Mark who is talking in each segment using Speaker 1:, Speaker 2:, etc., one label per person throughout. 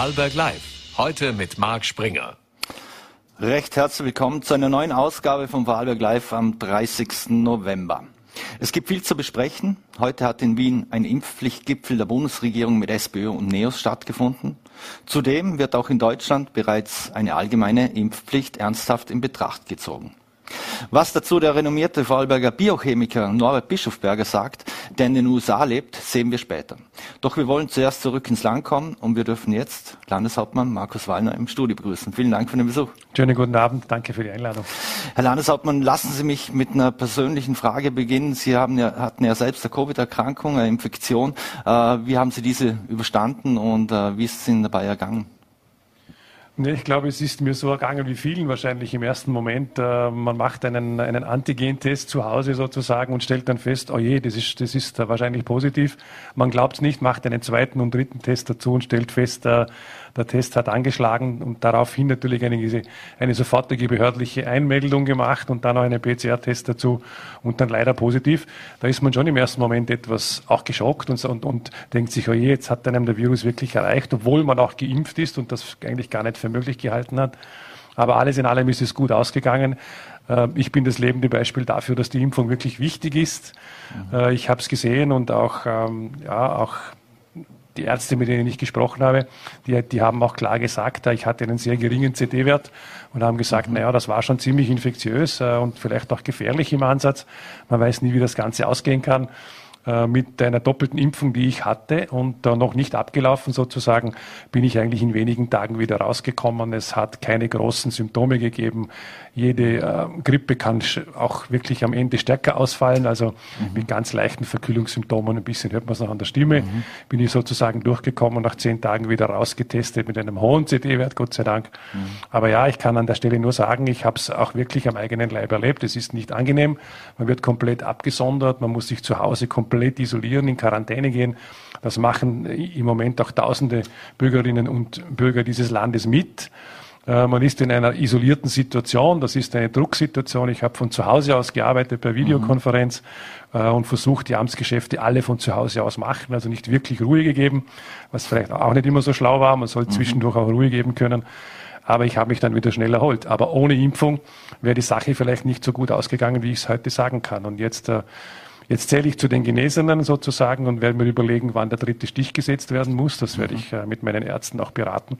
Speaker 1: Vorarlberg Live. Heute mit Marc Springer.
Speaker 2: Recht herzlich willkommen zu einer neuen Ausgabe von Vorarlberg Live am 30. November. Es gibt viel zu besprechen. Heute hat in Wien ein Impfpflichtgipfel der Bundesregierung mit SPÖ und NEOS stattgefunden. Zudem wird auch in Deutschland bereits eine allgemeine Impfpflicht ernsthaft in Betracht gezogen. Was dazu der renommierte Vorarlberger Biochemiker Norbert Bischofberger sagt, der in den USA lebt, sehen wir später. Doch wir wollen zuerst zurück ins Land kommen und wir dürfen jetzt Landeshauptmann Markus Wallner im Studio begrüßen. Vielen Dank für den Besuch.
Speaker 3: Schönen guten Abend, danke für die Einladung.
Speaker 2: Herr Landeshauptmann, lassen Sie mich mit einer persönlichen Frage beginnen. Sie haben ja, hatten ja selbst eine Covid-Erkrankung, eine Infektion. Äh, wie haben Sie diese überstanden und äh, wie ist es Ihnen dabei ergangen?
Speaker 3: Ich glaube, es ist mir so ergangen wie vielen wahrscheinlich im ersten Moment. Äh, man macht einen, einen Antigentest zu Hause sozusagen und stellt dann fest, oh je, das ist, das ist wahrscheinlich positiv. Man glaubt es nicht, macht einen zweiten und dritten Test dazu und stellt fest, äh, der Test hat angeschlagen und daraufhin natürlich eine, eine sofortige behördliche Einmeldung gemacht und dann noch einen PCR-Test dazu und dann leider positiv. Da ist man schon im ersten Moment etwas auch geschockt und, und, und denkt sich, oh je, jetzt hat einem der Virus wirklich erreicht, obwohl man auch geimpft ist und das eigentlich gar nicht für möglich gehalten hat. Aber alles in allem ist es gut ausgegangen. Äh, ich bin das lebende Beispiel dafür, dass die Impfung wirklich wichtig ist. Mhm. Ich habe es gesehen und auch, ähm, ja, auch die Ärzte, mit denen ich gesprochen habe, die, die haben auch klar gesagt, ich hatte einen sehr geringen CD-Wert und haben gesagt, mhm. naja, das war schon ziemlich infektiös äh, und vielleicht auch gefährlich im Ansatz. Man weiß nie, wie das Ganze ausgehen kann. Äh, mit einer doppelten Impfung, die ich hatte und noch nicht abgelaufen sozusagen, bin ich eigentlich in wenigen Tagen wieder rausgekommen. Es hat keine großen Symptome gegeben. Jede äh, Grippe kann auch wirklich am Ende stärker ausfallen, also mhm. mit ganz leichten Verkühlungssymptomen. Ein bisschen hört man es noch an der Stimme. Mhm. Bin ich sozusagen durchgekommen und nach zehn Tagen wieder rausgetestet mit einem hohen CD-Wert, Gott sei Dank. Mhm. Aber ja, ich kann an der Stelle nur sagen, ich habe es auch wirklich am eigenen Leib erlebt. Es ist nicht angenehm. Man wird komplett abgesondert. Man muss sich zu Hause komplett isolieren, in Quarantäne gehen. Das machen im Moment auch tausende Bürgerinnen und Bürger dieses Landes mit. Äh, man ist in einer isolierten Situation, das ist eine Drucksituation. Ich habe von zu Hause aus gearbeitet per Videokonferenz mhm. und versucht, die Amtsgeschäfte alle von zu Hause aus machen, also nicht wirklich Ruhe gegeben, was vielleicht auch nicht immer so schlau war. Man soll mhm. zwischendurch auch Ruhe geben können. Aber ich habe mich dann wieder schnell erholt. Aber ohne Impfung wäre die Sache vielleicht nicht so gut ausgegangen, wie ich es heute sagen kann. Und jetzt äh, Jetzt zähle ich zu den Genesenen sozusagen und werde mir überlegen, wann der dritte Stich gesetzt werden muss. Das werde ich äh, mit meinen Ärzten auch beraten.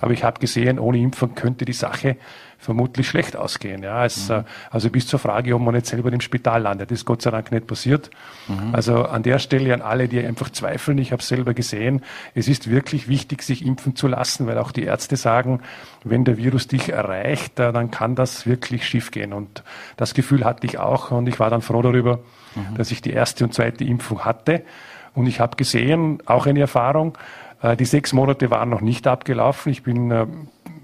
Speaker 3: Aber ich habe gesehen, ohne Impfung könnte die Sache vermutlich schlecht ausgehen. Ja, es, mhm. also bis zur Frage, ob man nicht selber im Spital landet, das ist Gott sei Dank nicht passiert. Mhm. Also an der Stelle an alle, die einfach zweifeln, ich habe selber gesehen, es ist wirklich wichtig, sich impfen zu lassen, weil auch die Ärzte sagen, wenn der Virus dich erreicht, äh, dann kann das wirklich schief gehen. Und das Gefühl hatte ich auch und ich war dann froh darüber, mhm. dass ich die erste und zweite Impfung hatte. Und ich habe gesehen, auch eine Erfahrung, äh, die sechs Monate waren noch nicht abgelaufen. Ich bin äh,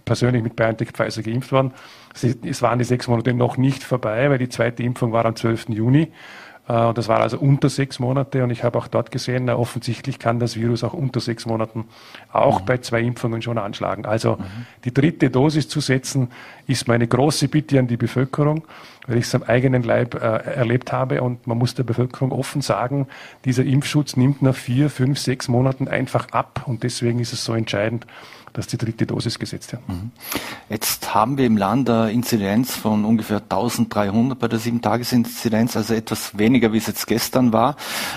Speaker 3: persönlich mit BioNTech Pfizer geimpft worden. Es waren die sechs Monate noch nicht vorbei, weil die zweite Impfung war am 12. Juni. Äh, das war also unter sechs Monate und ich habe auch dort gesehen, na, offensichtlich kann das Virus auch unter sechs Monaten auch mhm. bei zwei Impfungen schon anschlagen. Also mhm. die dritte Dosis zu setzen, ist meine große Bitte an die Bevölkerung, weil ich es am eigenen Leib äh, erlebt habe und man muss der Bevölkerung offen sagen, dieser Impfschutz nimmt nach vier, fünf, sechs Monaten einfach ab und deswegen ist es so entscheidend, dass die dritte Dosis gesetzt wird. Mhm.
Speaker 2: Jetzt haben wir im Land eine Inzidenz von ungefähr 1300 bei der 7-Tages-Inzidenz, also etwas weniger, wie es jetzt gestern war.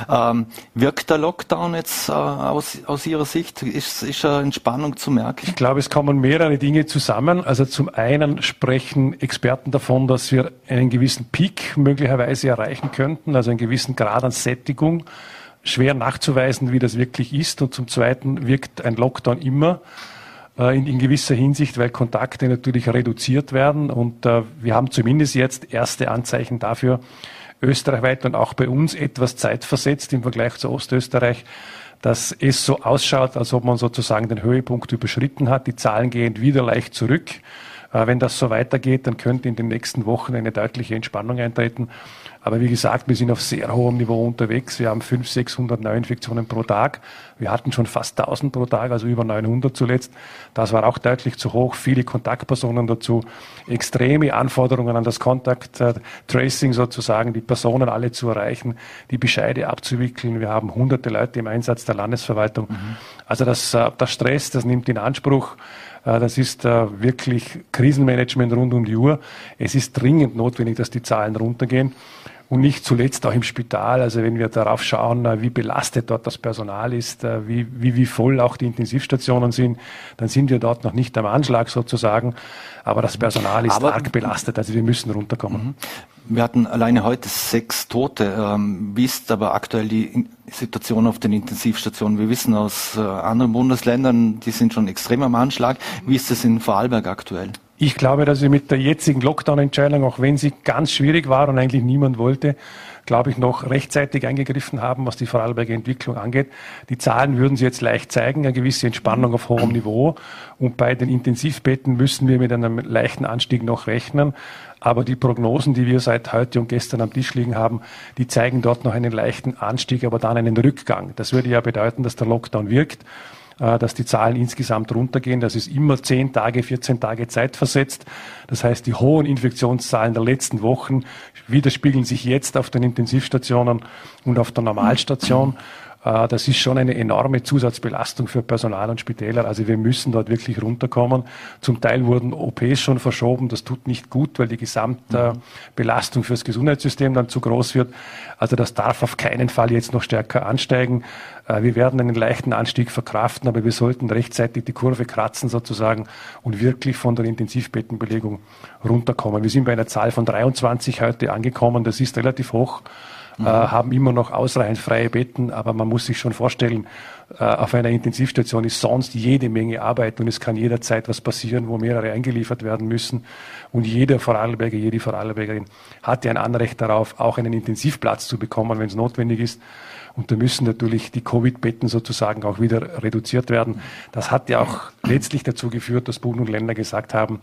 Speaker 2: Ähm, wirkt der Lockdown jetzt äh, aus, aus Ihrer Sicht? Ist, ist eine Entspannung zu merken?
Speaker 3: Ich glaube, es kommen mehrere Dinge zusammen. Also zum einen sprechen Experten davon, dass wir einen gewissen Peak möglicherweise erreichen könnten, also einen gewissen Grad an Sättigung schwer nachzuweisen, wie das wirklich ist. Und zum Zweiten wirkt ein Lockdown immer. Äh, in, in, gewisser Hinsicht, weil Kontakte natürlich reduziert werden. Und äh, wir haben zumindest jetzt erste Anzeichen dafür, österreichweit und auch bei uns etwas zeitversetzt im Vergleich zu Ostösterreich, dass es so ausschaut, als ob man sozusagen den Höhepunkt überschritten hat. Die Zahlen gehen wieder leicht zurück. Äh, wenn das so weitergeht, dann könnte in den nächsten Wochen eine deutliche Entspannung eintreten. Aber wie gesagt, wir sind auf sehr hohem Niveau unterwegs. Wir haben 500, 600 Neuinfektionen pro Tag. Wir hatten schon fast 1000 pro Tag, also über 900 zuletzt. Das war auch deutlich zu hoch. Viele Kontaktpersonen dazu. Extreme Anforderungen an das Contact äh, Tracing sozusagen, die Personen alle zu erreichen, die Bescheide abzuwickeln. Wir haben hunderte Leute im Einsatz der Landesverwaltung. Mhm. Also das, äh, das Stress, das nimmt in Anspruch. Äh, das ist wirklich Krisenmanagement rund um die Uhr. Es ist dringend notwendig, dass die Zahlen runtergehen und nicht zuletzt auch im Spital. Also wenn wir darauf schauen, äh, wie belastet dort das Personal ist, äh, wie, wie, wie voll auch die Intensivstationen sind, dann sind wir dort noch nicht am Anschlag sozusagen. Aber das Personal ist Aber, arg belastet, also wir müssen runterkommen. Mhm.
Speaker 2: Wir hatten alleine heute sechs Tote. Ähm, wie ist aber aktuell die Situation auf den Intensivstationen? Wir wissen aus äh, anderen Bundesländern, die sind schon extrem am Anschlag. Wie ist es in Vorarlberg aktuell?
Speaker 3: Ich glaube, dass wir mit der jetzigen Lockdown-Entscheidung, auch wenn sie ganz schwierig war und eigentlich niemand wollte, glaube ich, noch rechtzeitig eingegriffen haben, was die Vorarlberger Entwicklung angeht. Die Zahlen würden sie jetzt leicht zeigen, eine gewisse Entspannung auf hohem Niveau. Und bei den Intensivbetten müssen wir mit einem leichten Anstieg noch rechnen. Aber die Prognosen, die wir seit heute und gestern am Tisch liegen haben, die zeigen dort noch einen leichten Anstieg, aber dann einen Rückgang. Das würde ja bedeuten, dass der Lockdown wirkt. Äh, dass die Zahlen insgesamt runtergehen. Das ist immer 10 Tage, 14 Tage Zeit versetzt. Das heißt, die hohen Infektionszahlen der letzten Wochen widerspiegeln sich jetzt auf den Intensivstationen und auf der Normalstation. Äh, das ist schon eine enorme Zusatzbelastung für Personal und Spitäler. Also wir müssen dort wirklich runterkommen. Zum Teil wurden OPs schon verschoben. Das tut nicht gut, weil die Gesamtbelastung fürs Gesundheitssystem dann zu groß wird. Also das darf auf keinen Fall jetzt noch stärker ansteigen. Äh, wir werden einen leichten Anstieg verkraften, aber wir sollten rechtzeitig die Kurve kratzen sozusagen und wirklich von der Intensivbettenbelegung runterkommen. Wir sind bei einer Zahl von 23 heute angekommen. Das ist relativ hoch mhm. äh, haben immer noch ausreichend freie Betten, aber man muss sich schon vorstellen, äh, auf einer Intensivstation ist sonst jede Menge Arbeit und es kann jederzeit was passieren, wo mehrere eingeliefert werden müssen. Und jeder Vorarlberger, jede Vorarlbergerin hat ja ein Anrecht darauf, auch einen Intensivplatz zu bekommen, wenn es notwendig ist. Und da müssen natürlich die Covid-Betten sozusagen auch wieder reduziert werden. Das hat ja auch letztlich dazu geführt, dass Bund und Länder gesagt haben,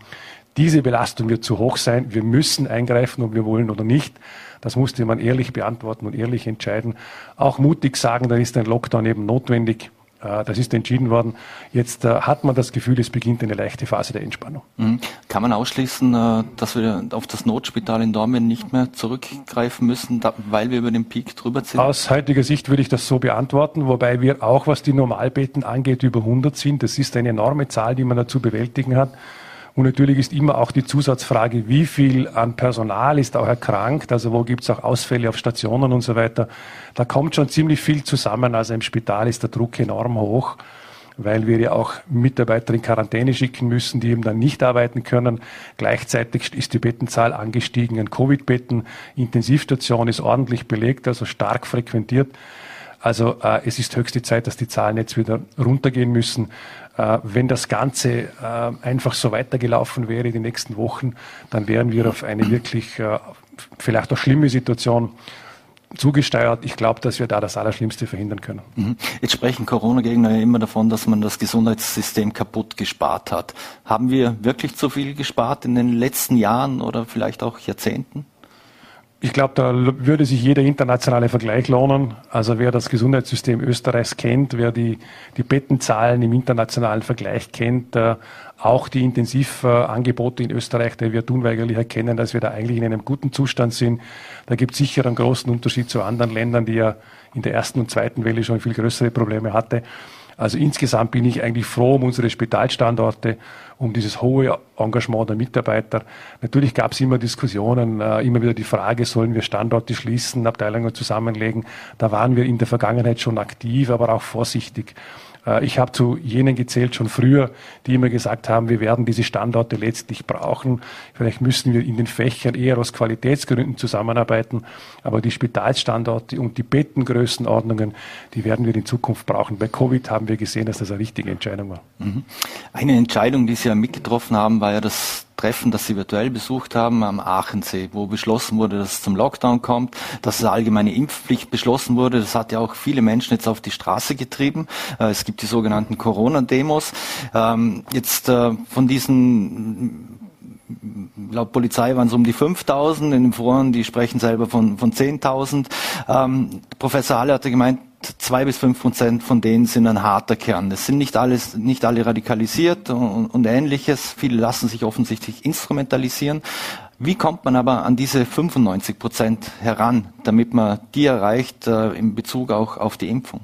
Speaker 3: diese Belastung wird zu hoch sein. Wir müssen eingreifen, ob wir wollen oder nicht. Das musste man ehrlich beantworten und ehrlich entscheiden. Auch mutig sagen, dann ist ein Lockdown eben notwendig. Äh, das ist entschieden worden. Jetzt äh, hat man das Gefühl, es beginnt eine leichte Phase der Entspannung.
Speaker 2: Mhm. Kann man ausschließen, äh, dass wir auf das Notspital in Dortmund nicht mehr zurückgreifen müssen, weil wir über den Peak drüber sind?
Speaker 3: Aus heutiger Sicht würde ich das so beantworten, wobei wir auch, was die Normalbetten angeht, über 100 sind. Das ist eine enorme Zahl, die man dazu bewältigen hat. Und natürlich ist immer auch die Zusatzfrage, wie viel an Personal ist auch erkrankt, also wo gibt es auch Ausfälle auf Stationen und so weiter. Da kommt schon ziemlich viel zusammen. Also im Spital ist der Druck enorm hoch, weil wir ja auch Mitarbeiter in Quarantäne schicken müssen, die eben dann nicht arbeiten können. Gleichzeitig ist die Bettenzahl angestiegen an Covid-Betten. Intensivstation ist ordentlich belegt, also stark frequentiert. Also äh, es ist höchste Zeit, dass die Zahlen jetzt wieder runtergehen müssen. Äh, wenn das Ganze äh, einfach so weitergelaufen wäre die nächsten Wochen, dann wären wir auf eine wirklich äh, vielleicht auch schlimme Situation zugesteuert. Ich glaube, dass wir da das Allerschlimmste verhindern können.
Speaker 2: Mhm. Jetzt sprechen Corona-Gegner ja immer davon, dass man das Gesundheitssystem kaputt gespart hat. Haben wir wirklich zu viel gespart in den letzten Jahren oder vielleicht auch Jahrzehnten?
Speaker 3: Ich glaube, da würde sich jeder internationale Vergleich lohnen. Also wer das Gesundheitssystem Österreichs kennt, wer die, die Bettenzahlen im internationalen Vergleich kennt, äh, auch die Intensivangebote in Österreich, der wird unweigerlich erkennen, dass wir da eigentlich in einem guten Zustand sind. Da gibt es sicher einen großen Unterschied zu anderen Ländern, die ja in der ersten und zweiten Welle schon viel größere Probleme hatte. Also insgesamt bin ich eigentlich froh um unsere Spitalstandorte, um dieses hohe Engagement der Mitarbeiter. Natürlich gab es immer Diskussionen, äh, immer wieder die Frage, sollen wir Standorte schließen, Abteilungen zusammenlegen. Da waren wir in der Vergangenheit schon aktiv, aber auch vorsichtig. Äh, ich habe zu jenen gezählt schon früher, die immer gesagt haben, wir werden diese Standorte letztlich brauchen. Vielleicht müssen wir in den Fächern eher aus Qualitätsgründen zusammenarbeiten. Aber die Spitalsstandorte und die Bettengrößenordnungen, die werden wir in Zukunft brauchen. Bei Covid haben wir gesehen, dass das eine richtige Entscheidung war. Mhm.
Speaker 2: Eine Entscheidung, die Sie ja mitgetroffen haben, war ja das Treffen, das Sie virtuell besucht haben am Aachensee, wo beschlossen wurde, dass es zum Lockdown kommt, dass es allgemeine Impfpflicht beschlossen wurde. Das hat ja auch viele Menschen jetzt auf die Straße getrieben. Äh, es gibt die sogenannten Corona-Demos. Ähm, jetzt äh, von diesen laut Polizei waren es um die 5000, in den Foren, die sprechen selber von, von 10.000. Ähm, Professor Halle hatte gemeint, zwei bis fünf Prozent von denen sind ein harter Kern. Das sind nicht alles, nicht alle radikalisiert und, und ähnliches. Viele lassen sich offensichtlich instrumentalisieren. Wie kommt man aber an diese 95 Prozent heran, damit man die erreicht äh, in Bezug auch auf die Impfung?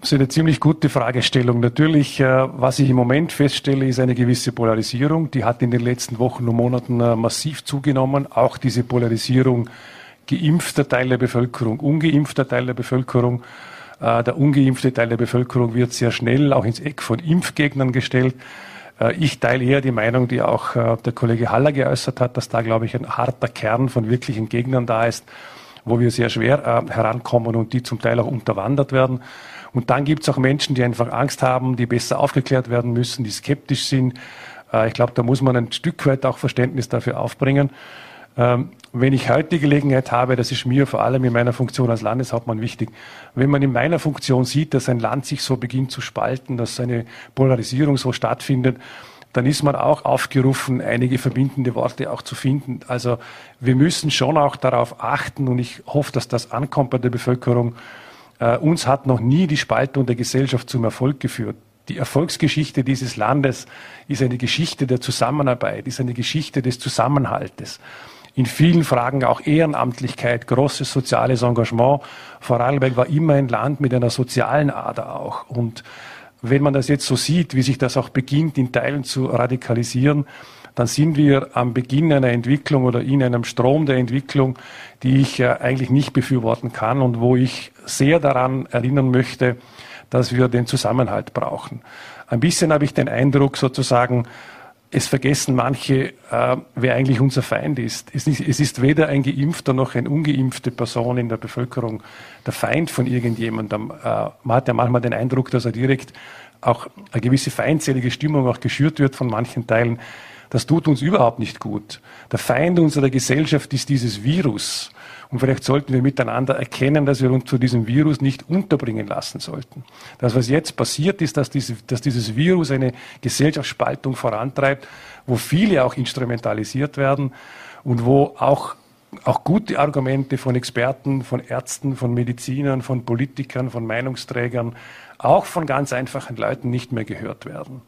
Speaker 3: Das ist eine ziemlich gute Fragestellung. Natürlich, äh, was ich im Moment feststelle, ist eine gewisse Polarisierung. Die hat in den letzten Wochen und Monaten äh, massiv zugenommen. Auch diese Polarisierung geimpfter Teil der Bevölkerung, ungeimpfter Teil der Bevölkerung. Äh, der ungeimpfte Teil der Bevölkerung wird sehr schnell auch ins Eck von Impfgegnern gestellt. Ich teile eher die Meinung, die auch der Kollege Haller geäußert hat, dass da, glaube ich, ein harter Kern von wirklichen Gegnern da ist, wo wir sehr schwer herankommen und die zum Teil auch unterwandert werden. Und dann gibt es auch Menschen, die einfach Angst haben, die besser aufgeklärt werden müssen, die skeptisch sind. Äh, ich glaube, da muss man ein Stück weit auch Verständnis dafür aufbringen. Ähm, wenn ich heute die Gelegenheit habe, das ist mir vor allem in meiner Funktion als Landeshauptmann wichtig, wenn man in meiner Funktion sieht, dass ein Land sich so beginnt zu spalten, dass eine Polarisierung so stattfindet, dann ist man auch aufgerufen, einige verbindende Worte auch zu finden. Also wir müssen schon auch darauf achten und ich hoffe, dass das ankommt bei der Bevölkerung, äh, uns hat noch nie die Spaltung der Gesellschaft zum Erfolg geführt. Die Erfolgsgeschichte dieses Landes ist eine Geschichte der Zusammenarbeit, ist eine Geschichte des Zusammenhaltes. In vielen Fragen auch Ehrenamtlichkeit, großes soziales Engagement. Vorarlberg war immer ein Land mit einer sozialen Ader auch. Und wenn man das jetzt so sieht, wie sich das auch beginnt, in Teilen zu radikalisieren, dann sind wir am Beginn einer Entwicklung oder in einem Strom der Entwicklung, die ich äh, eigentlich nicht befürworten kann und wo ich sehr daran erinnern möchte, dass wir den Zusammenhalt brauchen. Ein bisschen habe ich den Eindruck sozusagen, es vergessen manche, äh, wer eigentlich unser Feind ist. Es, ist. es ist weder ein geimpfter noch eine ungeimpfte Person in der Bevölkerung der Feind von irgendjemandem. Äh, man hat ja manchmal den Eindruck, dass er direkt auch eine gewisse feindselige Stimmung auch geschürt wird von manchen Teilen. Das tut uns überhaupt nicht gut. Der Feind unserer Gesellschaft ist dieses Virus. Und vielleicht sollten wir miteinander erkennen, dass wir uns zu diesem Virus nicht unterbringen lassen sollten. Das, was jetzt passiert ist, dass, diese, dass dieses Virus eine Gesellschaftsspaltung vorantreibt, wo viele auch instrumentalisiert werden und wo auch, auch gute Argumente von Experten, von Ärzten, von Medizinern, von Politikern, von Meinungsträgern, auch von ganz einfachen Leuten nicht mehr gehört werden.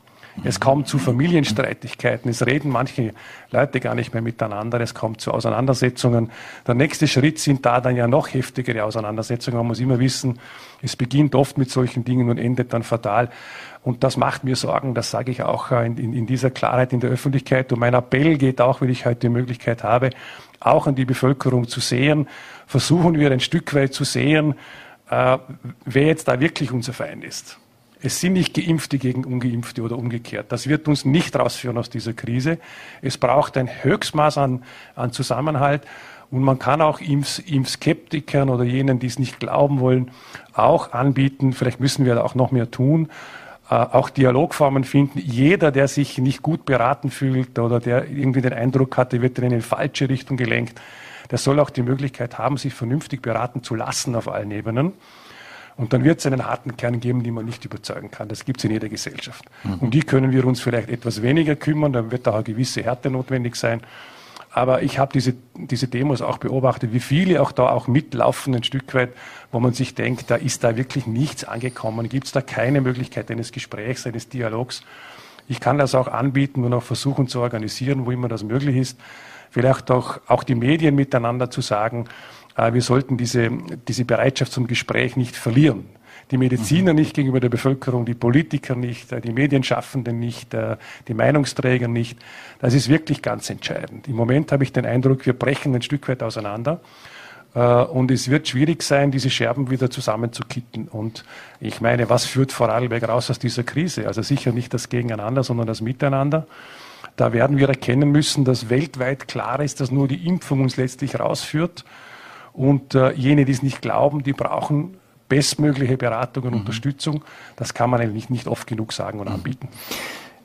Speaker 3: Es kommt zu Familienstreitigkeiten. Es reden manche Leute gar nicht mehr miteinander. Es kommt zu Auseinandersetzungen. Der nächste Schritt sind da dann ja noch heftigere Auseinandersetzungen. Man muss immer wissen, es beginnt oft mit solchen Dingen und endet dann fatal. Und das macht mir Sorgen. Das sage ich auch in, in, in dieser Klarheit in der Öffentlichkeit. Und mein Appell geht auch, wenn ich heute die Möglichkeit habe, auch an die Bevölkerung zu sehen. Versuchen wir ein Stück weit zu sehen, äh, wer jetzt da wirklich unser Feind ist. Es sind nicht Geimpfte gegen Ungeimpfte oder umgekehrt. Das wird uns nicht rausführen aus dieser Krise. Es braucht ein Höchstmaß an, an Zusammenhalt. Und man kann auch Impf Impfskeptikern oder jenen, die es nicht glauben wollen, auch anbieten, vielleicht müssen wir da auch noch mehr tun, äh, auch Dialogformen finden. Jeder, der sich nicht gut beraten fühlt oder der irgendwie den Eindruck hatte, wird in eine falsche Richtung gelenkt, der soll auch die Möglichkeit haben, sich vernünftig beraten zu lassen auf allen Ebenen. Und dann wird es einen harten Kern geben, den man nicht überzeugen kann. Das gibt es in jeder Gesellschaft. Mhm. Um die können wir uns vielleicht etwas weniger kümmern, dann wird da eine gewisse Härte notwendig sein. Aber ich habe diese, diese Demos auch beobachtet, wie viele auch da auch mitlaufen ein Stück weit, wo man sich denkt, da ist da wirklich nichts angekommen, gibt es da keine Möglichkeit eines Gesprächs, eines Dialogs. Ich kann das auch anbieten und auch versuchen zu organisieren, wo immer das möglich ist. Vielleicht auch, auch die Medien miteinander zu sagen, wir sollten diese, diese Bereitschaft zum Gespräch nicht verlieren. Die Mediziner mhm. nicht gegenüber der Bevölkerung, die Politiker nicht, äh, die Medienschaffenden nicht, äh, die Meinungsträger nicht. Das ist wirklich ganz entscheidend. Im Moment habe ich den Eindruck, wir brechen ein Stück weit auseinander. Und es wird schwierig sein, diese Scherben wieder zusammenzukitten. Und ich meine, was führt Vorarlberg raus aus dieser Krise? Also sicher nicht das Gegeneinander, sondern das Miteinander. Da werden wir erkennen müssen, dass weltweit klar ist, dass nur die Impfung uns letztlich rausführt. Und äh, jene, die es nicht glauben, die brauchen bestmögliche Beratung und mhm. Unterstützung. Das kann man eigentlich nicht oft genug sagen und mhm. anbieten.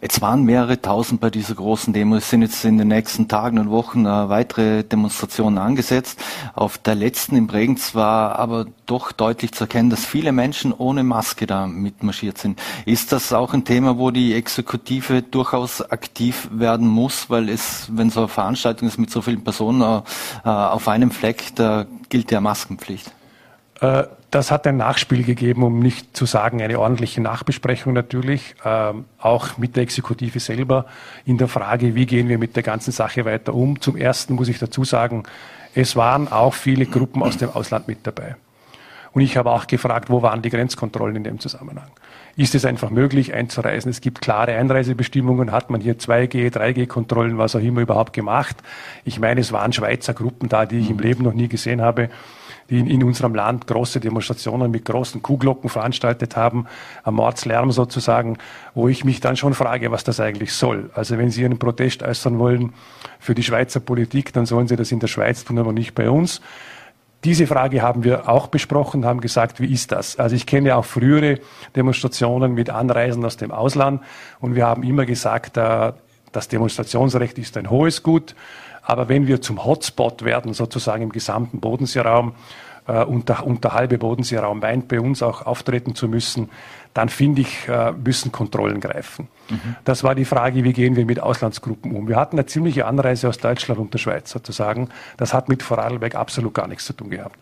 Speaker 2: Jetzt waren mehrere tausend bei dieser großen Demo. Es sind jetzt in den nächsten Tagen und Wochen äh, weitere Demonstrationen angesetzt. Auf der letzten in Bregenz war aber doch deutlich zu erkennen, dass viele Menschen ohne Maske da mitmarschiert sind. Ist das auch ein Thema, wo die Exekutive durchaus aktiv werden muss? Weil es, wenn so eine Veranstaltung ist mit so vielen Personen äh, auf einem Fleck, da gilt ja Maskenpflicht.
Speaker 3: Äh, das hat ein Nachspiel gegeben, um nicht zu sagen eine ordentliche Nachbesprechung natürlich, ähm, auch mit der Exekutive selber in der Frage, wie gehen wir mit der ganzen Sache weiter um. Zum Ersten muss ich dazu sagen, es waren auch viele Gruppen aus dem Ausland mit dabei. Und ich habe auch gefragt, wo waren die Grenzkontrollen in dem Zusammenhang? Ist es einfach möglich einzureisen? Es gibt klare Einreisebestimmungen. Hat man hier 2G, 3G-Kontrollen, was auch immer überhaupt gemacht? Ich meine, es waren Schweizer Gruppen da, die ich im Leben noch nie gesehen habe die in, in unserem Land große Demonstrationen mit großen Kuhglocken veranstaltet haben, am Mordslärm sozusagen, wo ich mich dann schon frage, was das eigentlich soll. Also wenn Sie einen Protest äußern wollen für die Schweizer Politik, dann sollen Sie das in der Schweiz tun, aber nicht bei uns. Diese Frage haben wir auch besprochen, haben gesagt, wie ist das? Also ich kenne auch frühere Demonstrationen mit Anreisen aus dem Ausland und wir haben immer gesagt, äh, das Demonstrationsrecht ist ein hohes Gut. Aber wenn wir zum Hotspot werden, sozusagen im gesamten Bodenseeraum, äh, und, der, und der halbe Bodenseeraum meint, bei uns auch auftreten zu müssen, dann finde ich, äh, müssen Kontrollen greifen. Mhm. Das war die Frage, wie gehen wir mit Auslandsgruppen um. Wir hatten eine ziemliche Anreise aus Deutschland und der Schweiz sozusagen. Das hat mit Vorarlberg absolut gar nichts zu tun gehabt.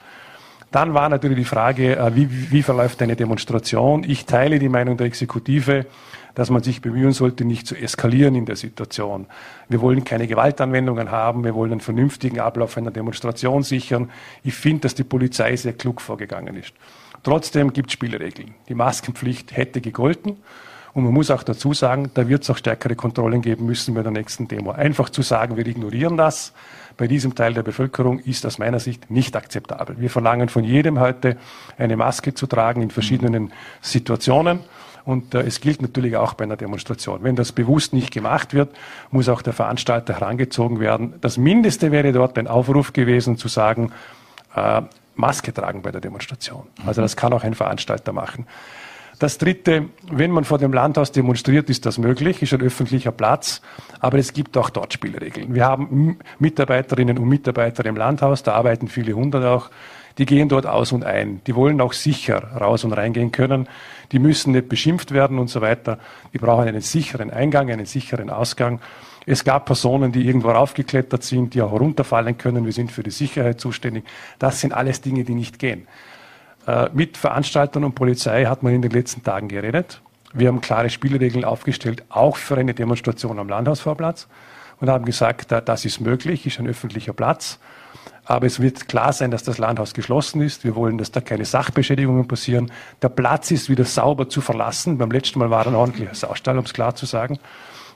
Speaker 3: Dann war natürlich die Frage, äh, wie, wie verläuft eine Demonstration? Ich teile die Meinung der Exekutive, dass man sich bemühen sollte, nicht zu eskalieren in der Situation. Wir wollen keine Gewaltanwendungen haben, wir wollen einen vernünftigen Ablauf einer Demonstration sichern. Ich finde, dass die Polizei sehr klug vorgegangen ist. Trotzdem gibt es Spielregeln. Die Maskenpflicht hätte gegolten. Und man muss auch dazu sagen, da wird es auch stärkere Kontrollen geben müssen bei der nächsten Demo. Einfach zu sagen, wir ignorieren das, bei diesem Teil der Bevölkerung ist aus meiner Sicht nicht akzeptabel. Wir verlangen von jedem heute, eine Maske zu tragen in verschiedenen Situationen. Und äh, es gilt natürlich auch bei einer Demonstration. Wenn das bewusst nicht gemacht wird, muss auch der Veranstalter herangezogen werden. Das Mindeste wäre dort ein Aufruf gewesen, zu sagen, äh, Maske tragen bei der Demonstration. Also das kann auch ein Veranstalter machen. Das Dritte, wenn man vor dem Landhaus demonstriert, ist das möglich, ist ein öffentlicher Platz, aber es gibt auch dort Spielregeln. Wir haben Mitarbeiterinnen und Mitarbeiter im Landhaus, da arbeiten viele hundert auch, die gehen dort aus und ein. Die wollen auch sicher raus und reingehen können. Die müssen nicht beschimpft werden und so weiter. Die brauchen einen sicheren Eingang, einen sicheren Ausgang. Es gab Personen, die irgendwo raufgeklettert sind, die auch runterfallen können. Wir sind für die Sicherheit zuständig. Das sind alles Dinge, die nicht gehen. Äh, mit Veranstaltern und Polizei hat man in den letzten Tagen geredet. Wir haben klare Spielregeln aufgestellt, auch für eine Demonstration am Landhausvorplatz und haben gesagt, das ist möglich, ist ein öffentlicher Platz. Aber es wird klar sein, dass das Landhaus geschlossen ist. Wir wollen, dass da keine Sachbeschädigungen passieren. Der Platz ist wieder sauber zu verlassen. Beim letzten Mal war er ein ordentlicher Saustall, um es klar zu sagen.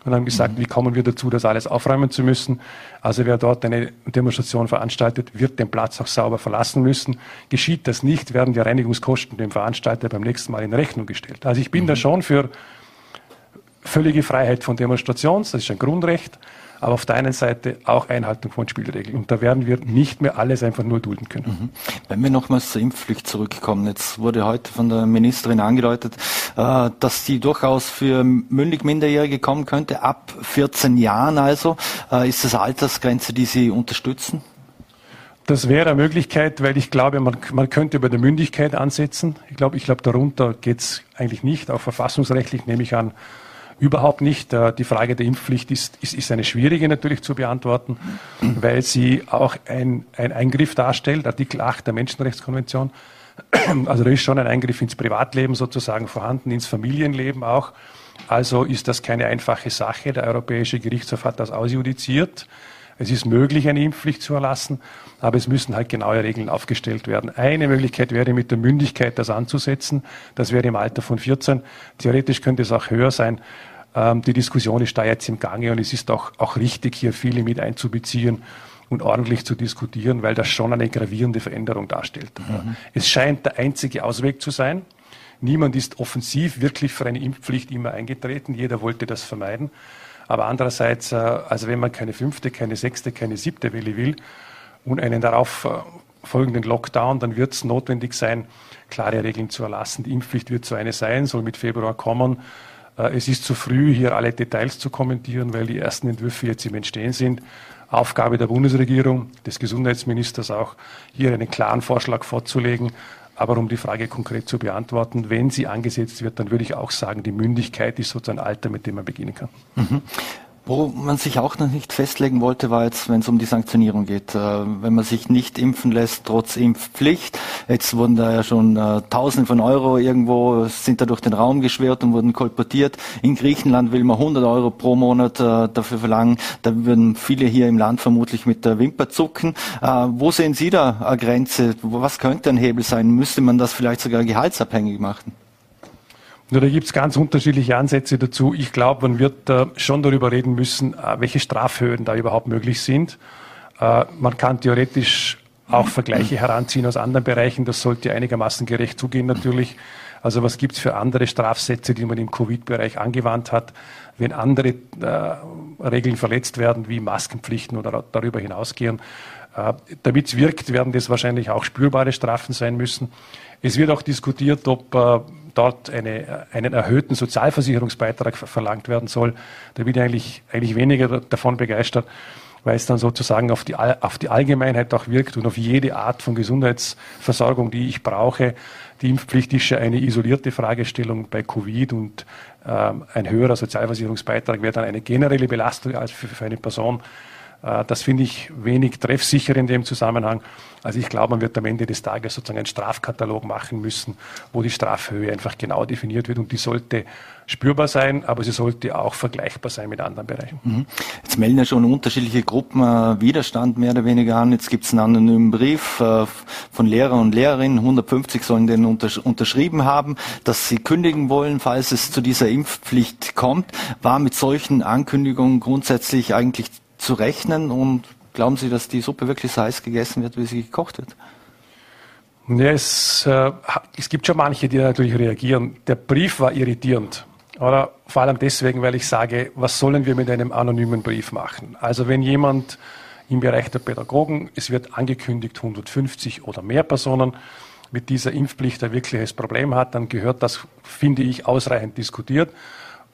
Speaker 3: Und haben gesagt, wie kommen wir dazu, das alles aufräumen zu müssen. Also wer dort eine Demonstration veranstaltet, wird den Platz auch sauber verlassen müssen. Geschieht das nicht, werden die Reinigungskosten dem Veranstalter beim nächsten Mal in Rechnung gestellt. Also ich bin mhm. da schon für völlige Freiheit von Demonstrations, das ist ein Grundrecht aber auf der einen Seite auch Einhaltung von Spielregeln. Und da werden wir nicht mehr alles einfach nur dulden können. Mhm.
Speaker 2: Wenn wir nochmals zur Impfpflicht zurückkommen, jetzt wurde heute von der Ministerin angedeutet, äh, dass die durchaus für mündig Minderjährige kommen könnte, ab 14 Jahren also. Äh, ist das Altersgrenze, die Sie unterstützen?
Speaker 3: Das wäre eine Möglichkeit, weil ich glaube, man, man könnte bei der Mündigkeit ansetzen. Ich glaube, ich glaube, darunter geht es eigentlich nicht. Auch verfassungsrechtlich nehme ich an, Überhaupt nicht. Äh, die Frage der Impfpflicht ist, ist, ist eine schwierige natürlich zu beantworten, weil sie auch ein, ein Eingriff darstellt, Artikel 8 der Menschenrechtskonvention. Also da ist schon ein Eingriff ins Privatleben sozusagen vorhanden, ins Familienleben auch. Also ist das keine einfache Sache. Der Europäische Gerichtshof hat das ausjudiziert. Es ist möglich, eine Impfpflicht zu erlassen, aber es müssen halt genaue Regeln aufgestellt werden. Eine Möglichkeit wäre mit der Mündigkeit das anzusetzen. Das wäre im Alter von 14. Theoretisch könnte es auch höher sein. Ähm, die Diskussion ist da jetzt im Gange und es ist auch, auch richtig, hier viele mit einzubeziehen und ordentlich zu diskutieren, weil das schon eine gravierende Veränderung darstellt. Mhm. Es scheint der einzige Ausweg zu sein. Niemand ist offensiv wirklich für eine Impfpflicht immer eingetreten. Jeder wollte das vermeiden. Aber andererseits, äh, also wenn man keine fünfte, keine sechste, keine siebte Welle will und einen darauf äh, folgenden Lockdown, dann wird es notwendig sein, klare Regeln zu erlassen. Die Impfpflicht wird so eine sein, soll mit Februar kommen. Äh, es ist zu früh, hier alle Details zu kommentieren, weil die ersten Entwürfe jetzt im Entstehen sind. Aufgabe der Bundesregierung, des Gesundheitsministers auch, hier einen klaren Vorschlag vorzulegen. Aber um die Frage konkret zu beantworten, wenn sie angesetzt wird, dann würde ich auch sagen, die Mündigkeit ist sozusagen ein Alter, mit dem man beginnen kann. Mhm.
Speaker 2: Wo man sich auch noch nicht festlegen wollte, war jetzt, wenn es um die Sanktionierung geht. Äh, wenn man sich nicht impfen lässt, trotz Impfpflicht. Jetzt wurden da ja schon äh, Tausende von Euro irgendwo, sind da durch den Raum geschwert und wurden kolportiert. In Griechenland will man 100 Euro pro Monat äh, dafür verlangen. Da würden viele hier im Land vermutlich mit der Wimper zucken. Äh, wo sehen Sie da eine Grenze? Was könnte ein Hebel sein? Müsste man das vielleicht sogar gehaltsabhängig machen?
Speaker 3: Nur da gibt es ganz unterschiedliche Ansätze dazu. Ich glaube, man wird äh, schon darüber reden müssen, äh, welche Strafhöhen da überhaupt möglich sind. Äh, man kann theoretisch auch Vergleiche heranziehen aus anderen Bereichen. Das sollte einigermaßen gerecht zugehen natürlich. Also was gibt es für andere Strafsätze, die man im Covid-Bereich angewandt hat, wenn andere äh, Regeln verletzt werden, wie Maskenpflichten oder darüber hinausgehen. Äh, Damit es wirkt, werden das wahrscheinlich auch spürbare Strafen sein müssen. Es wird auch diskutiert, ob äh, dort eine, einen erhöhten Sozialversicherungsbeitrag verlangt werden soll. Da bin ich eigentlich, eigentlich weniger davon begeistert, weil es dann sozusagen auf die, auf die Allgemeinheit auch wirkt und auf jede Art von Gesundheitsversorgung, die ich brauche. Die Impfpflicht ist ja eine isolierte Fragestellung bei Covid und ähm, ein höherer Sozialversicherungsbeitrag wäre dann eine generelle Belastung als für, für eine Person. Äh, das finde ich wenig treffsicher in dem Zusammenhang. Also ich glaube, man wird am Ende des Tages sozusagen einen Strafkatalog machen müssen, wo die Strafhöhe einfach genau definiert wird und die sollte spürbar sein, aber sie sollte auch vergleichbar sein mit anderen Bereichen. Mhm.
Speaker 2: Jetzt melden ja schon unterschiedliche Gruppen äh, Widerstand mehr oder weniger an. Jetzt gibt es einen anonymen Brief äh, von Lehrer und Lehrerinnen. 150 sollen den untersch unterschrieben haben, dass sie kündigen wollen, falls es zu dieser Impfpflicht kommt. War mit solchen Ankündigungen grundsätzlich eigentlich zu rechnen und Glauben Sie, dass die Suppe wirklich so heiß gegessen wird, wie sie gekocht wird?
Speaker 3: Ja, es, äh, es gibt schon manche, die natürlich reagieren. Der Brief war irritierend. Oder vor allem deswegen, weil ich sage, was sollen wir mit einem anonymen Brief machen? Also wenn jemand im Bereich der Pädagogen, es wird angekündigt 150 oder mehr Personen mit dieser Impfpflicht ein wirkliches Problem hat, dann gehört das, finde ich, ausreichend diskutiert.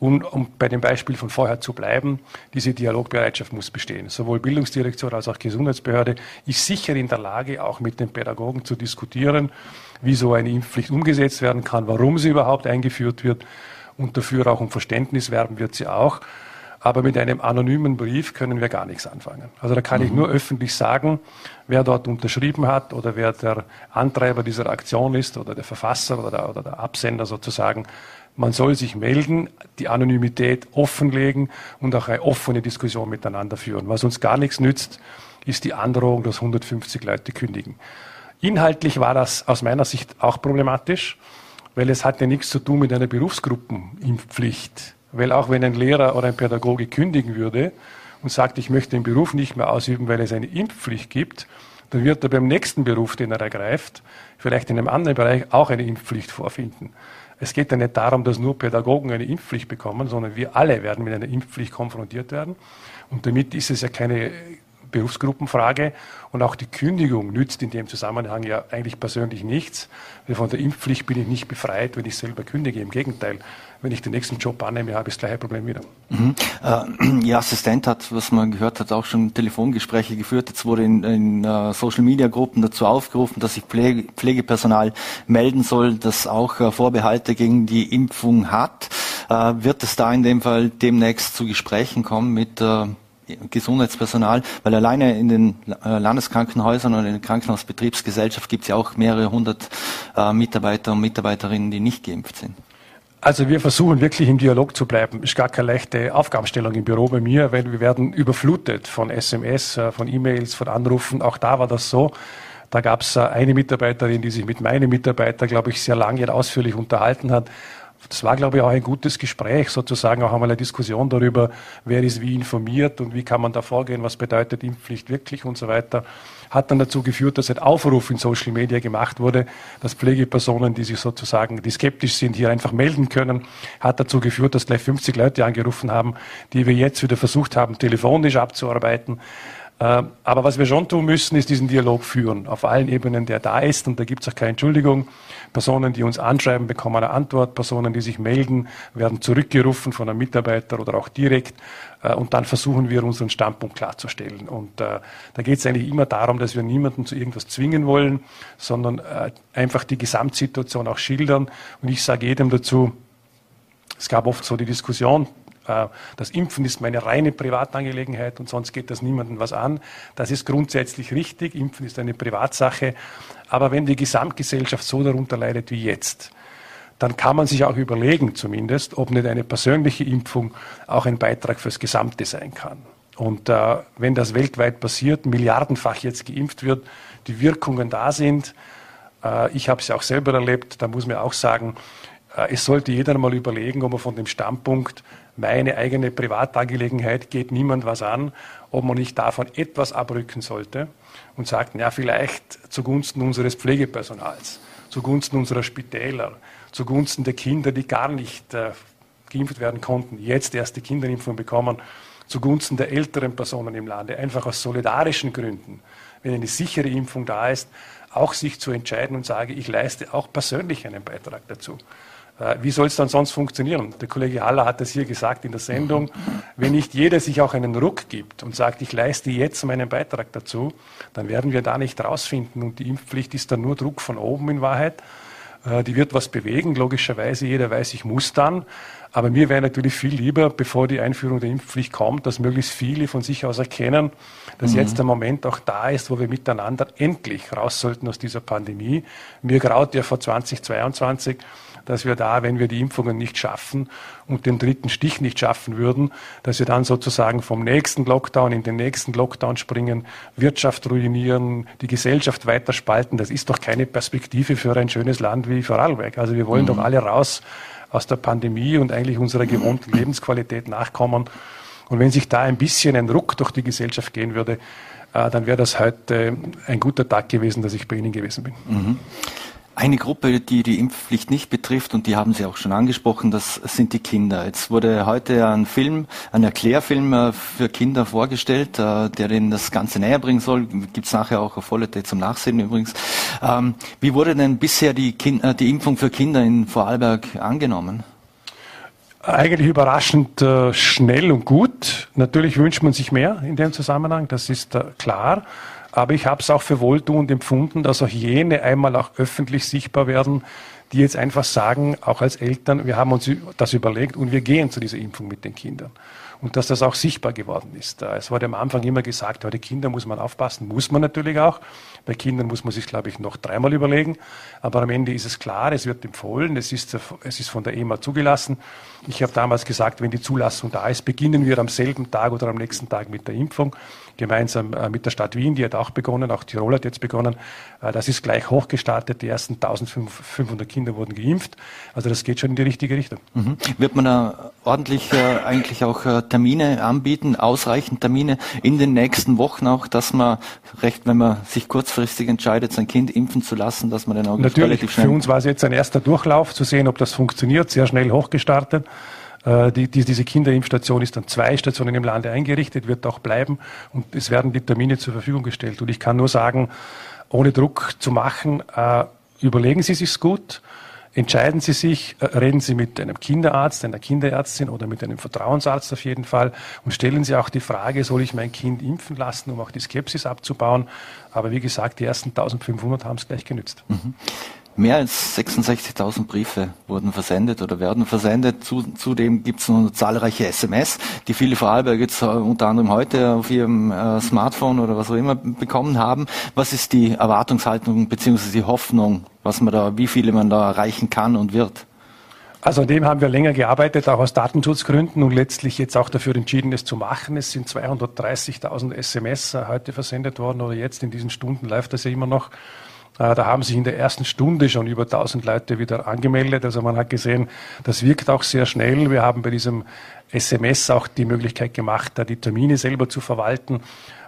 Speaker 3: Und um bei dem Beispiel von vorher zu bleiben, diese Dialogbereitschaft muss bestehen. Sowohl Bildungsdirektion als auch Gesundheitsbehörde ist sicher in der Lage, auch mit den Pädagogen zu diskutieren, wie so eine Impfpflicht umgesetzt werden kann, warum sie überhaupt eingeführt wird und dafür auch um Verständnis werben wird sie auch. Aber mit einem anonymen Brief können wir gar nichts anfangen. Also da kann mhm. ich nur öffentlich sagen, wer dort unterschrieben hat oder wer der Antreiber dieser Aktion ist oder der Verfasser oder der, oder der Absender sozusagen. Man soll sich melden, die Anonymität offenlegen und auch eine offene Diskussion miteinander führen. Was uns gar nichts nützt, ist die Androhung, dass 150 Leute kündigen. Inhaltlich war das aus meiner Sicht auch problematisch, weil es hat ja nichts zu tun mit einer Berufsgruppenimpfpflicht. Weil auch wenn ein Lehrer oder ein Pädagoge kündigen würde und sagt, ich möchte den Beruf nicht mehr ausüben, weil es eine Impfpflicht gibt, dann wird er beim nächsten Beruf, den er ergreift, vielleicht in einem anderen Bereich auch eine Impfpflicht vorfinden. Es geht ja nicht darum, dass nur Pädagogen eine Impfpflicht bekommen, sondern wir alle werden mit einer Impfpflicht konfrontiert werden. Und damit ist es ja keine Berufsgruppenfrage. Und auch die Kündigung nützt in dem Zusammenhang ja eigentlich persönlich nichts. Von der Impfpflicht bin ich nicht befreit, wenn ich selber kündige. Im Gegenteil, wenn ich den nächsten Job annehme, habe ich das gleiche Problem wieder.
Speaker 2: Mhm. Äh, Ihr Assistent hat, was man gehört hat, auch schon Telefongespräche geführt. Jetzt wurde in, in uh, Social-Media-Gruppen dazu aufgerufen, dass sich Pflege, Pflegepersonal melden soll, das auch uh, Vorbehalte gegen die Impfung hat. Uh, wird es da in dem Fall demnächst zu Gesprächen kommen mit Gesundheitspersonal, weil alleine in den äh, Landeskrankenhäusern und in der Krankenhausbetriebsgesellschaft gibt es ja auch mehrere hundert äh, Mitarbeiter und Mitarbeiterinnen, die nicht geimpft sind.
Speaker 3: Also wir versuchen wirklich im Dialog zu bleiben. Ist gar keine leichte Aufgabenstellung im Büro bei mir, weil wir werden überflutet von SMS, äh, von E-Mails, von Anrufen. Auch da war das so. Da gab es eine Mitarbeiterin, die sich mit meinem Mitarbeiter, glaube ich, sehr lange und ausführlich unterhalten hat das war, glaube ich, auch ein gutes Gespräch, sozusagen auch einmal eine Diskussion darüber, wer ist wie informiert und wie kann man da vorgehen, was bedeutet Impfpflicht wirklich und so weiter. Hat dann dazu geführt, dass ein Aufruf in Social Media gemacht wurde, dass Pflegepersonen, die sich sozusagen, die skeptisch sind, hier einfach melden können. Hat dazu geführt, dass gleich 50 Leute angerufen haben, die wir jetzt wieder versucht haben, telefonisch abzuarbeiten. Äh, aber was wir schon tun müssen, ist diesen Dialog führen, auf allen Ebenen, der da ist. Und da gibt es auch keine Entschuldigung. Personen, die uns anschreiben, bekommen eine Antwort. Personen, die sich melden, werden zurückgerufen von einem Mitarbeiter oder auch direkt. Äh, und dann versuchen wir, unseren Standpunkt klarzustellen. Und äh, da geht es eigentlich immer darum, dass wir niemanden zu irgendwas zwingen wollen, sondern einfach die Gesamtsituation auch schildern. Und ich sage jedem dazu, es gab oft so die Diskussion, äh, das Impfen ist meine reine Privatangelegenheit und sonst geht das niemandem was an. Das ist grundsätzlich richtig. Impfen ist eine Privatsache. Aber wenn die Gesamtgesellschaft so darunter leidet wie jetzt, dann kann man sich auch überlegen zumindest, ob nicht eine persönliche Impfung auch ein Beitrag fürs Gesamte sein kann. Und äh, wenn das weltweit passiert, milliardenfach jetzt geimpft wird, die Wirkungen da sind, äh, ich habe es ja auch selber erlebt, da muss man auch sagen, äh, es sollte jeder mal überlegen, ob man von dem Standpunkt, meine eigene Privatangelegenheit geht niemand was an, ob man nicht davon etwas abrücken sollte und sagt, ja, vielleicht zugunsten unseres Pflegepersonals, zugunsten unserer Spitäler, zugunsten der Kinder, die gar nicht äh, geimpft werden konnten, jetzt erst die Kinderimpfung bekommen, zugunsten der älteren Personen im Lande, einfach aus solidarischen Gründen, wenn eine sichere Impfung da ist, auch sich zu entscheiden und sage, ich leiste auch persönlich einen Beitrag dazu. Äh, wie soll es dann sonst funktionieren? Der Kollege Haller hat das hier gesagt in der Sendung. Wenn nicht jeder sich auch einen Ruck gibt und sagt, ich leiste jetzt meinen Beitrag dazu, dann werden wir da nicht rausfinden. Und die Impfpflicht ist dann nur Druck von oben in Wahrheit. Äh, die wird was bewegen, logischerweise. Jeder weiß, ich muss dann. Aber mir wäre natürlich viel lieber, bevor die Einführung der Impfpflicht kommt, dass möglichst viele von sich aus erkennen, dass mhm. jetzt der Moment auch da ist, wo wir miteinander endlich raus sollten aus dieser Pandemie. Mir graut ja vor 2022 dass wir da, wenn wir die Impfungen nicht schaffen und den dritten Stich nicht schaffen würden, dass wir dann sozusagen vom nächsten Lockdown in den nächsten Lockdown springen, Wirtschaft ruinieren, die Gesellschaft weiter spalten. Das ist doch keine Perspektive für ein schönes Land wie Vorarlberg. Also wir wollen mhm. doch alle raus aus der Pandemie und eigentlich unserer gewohnten Lebensqualität nachkommen. Und wenn sich da ein bisschen ein Ruck durch die Gesellschaft gehen würde, äh, dann wäre das heute ein guter Tag gewesen, dass ich bei Ihnen gewesen bin. Mhm.
Speaker 2: Eine Gruppe, die die Impfpflicht nicht betrifft, und die haben Sie auch schon angesprochen, das sind die Kinder. Jetzt wurde heute ein Film, ein Erklärfilm äh, für Kinder vorgestellt, äh, der denen das Ganze näher bringen soll. Gibt es nachher auch auf Vollete zum Nachsehen übrigens. Ähm, wie wurde denn bisher die, kind, äh, die Impfung für Kinder in Vorarlberg angenommen?
Speaker 3: Eigentlich überraschend schnell und gut. Natürlich wünscht man sich mehr in dem Zusammenhang, das ist klar. Aber ich habe es auch für wohltuend empfunden, dass auch jene einmal auch öffentlich sichtbar werden, die jetzt einfach sagen, auch als Eltern, wir haben uns das überlegt und wir gehen zu dieser Impfung mit den Kindern. Und dass das auch sichtbar geworden ist. Es wurde am Anfang immer gesagt, bei den Kindern muss man aufpassen, muss man natürlich auch. Bei Kindern muss man sich, glaube ich, noch dreimal überlegen. Aber am Ende ist es klar, es wird empfohlen, es ist, es ist von der EMA zugelassen. Ich habe damals gesagt, wenn die Zulassung da ist, beginnen wir am selben Tag oder am nächsten Tag mit der Impfung gemeinsam äh, mit der Stadt Wien, die hat auch begonnen, auch Tirol hat jetzt begonnen. Äh, das ist gleich hochgestartet. Die ersten 1500 Kinder wurden geimpft. Also das geht schon in die richtige Richtung.
Speaker 2: Mhm. Wird man da ordentlich äh, eigentlich auch äh, Termine anbieten, ausreichend Termine in den nächsten Wochen auch, dass man recht, wenn man sich kurzfristig entscheidet, sein Kind impfen zu lassen, dass man dann auch
Speaker 3: Natürlich, relativ schnell... Für uns war es jetzt ein erster Durchlauf, zu sehen, ob das funktioniert, sehr schnell hochgestartet. Äh, die, die, diese Kinderimpfstation ist an zwei Stationen im Lande eingerichtet, wird auch bleiben und es werden die Termine zur Verfügung gestellt. Und ich kann nur sagen, ohne Druck zu machen, äh, überlegen Sie sich's gut. Entscheiden Sie sich, äh, reden Sie mit einem Kinderarzt, einer Kinderärztin oder mit einem Vertrauensarzt auf jeden Fall und stellen Sie auch die Frage, soll ich mein Kind impfen lassen, um auch die Skepsis abzubauen. Aber wie gesagt, die ersten 1500 haben es gleich genützt. Mhm.
Speaker 2: Mehr als 66.000 Briefe wurden versendet oder werden versendet. Zudem gibt es noch zahlreiche SMS, die viele Vorarlberger jetzt äh, unter anderem heute auf ihrem äh, Smartphone oder was auch immer bekommen haben. Was ist die Erwartungshaltung bzw. die Hoffnung, was man da, wie viele man da erreichen kann und wird?
Speaker 3: Also an dem haben wir länger gearbeitet, auch aus Datenschutzgründen und letztlich jetzt auch dafür entschieden, es zu machen. Es sind 230.000 SMS heute versendet worden oder jetzt in diesen Stunden läuft das ja immer noch. Äh, da haben sich in der ersten Stunde schon über 1000 Leute wieder angemeldet. Also man hat gesehen, das wirkt auch sehr schnell. Wir haben bei diesem SMS auch die Möglichkeit gemacht, da die Termine selber zu verwalten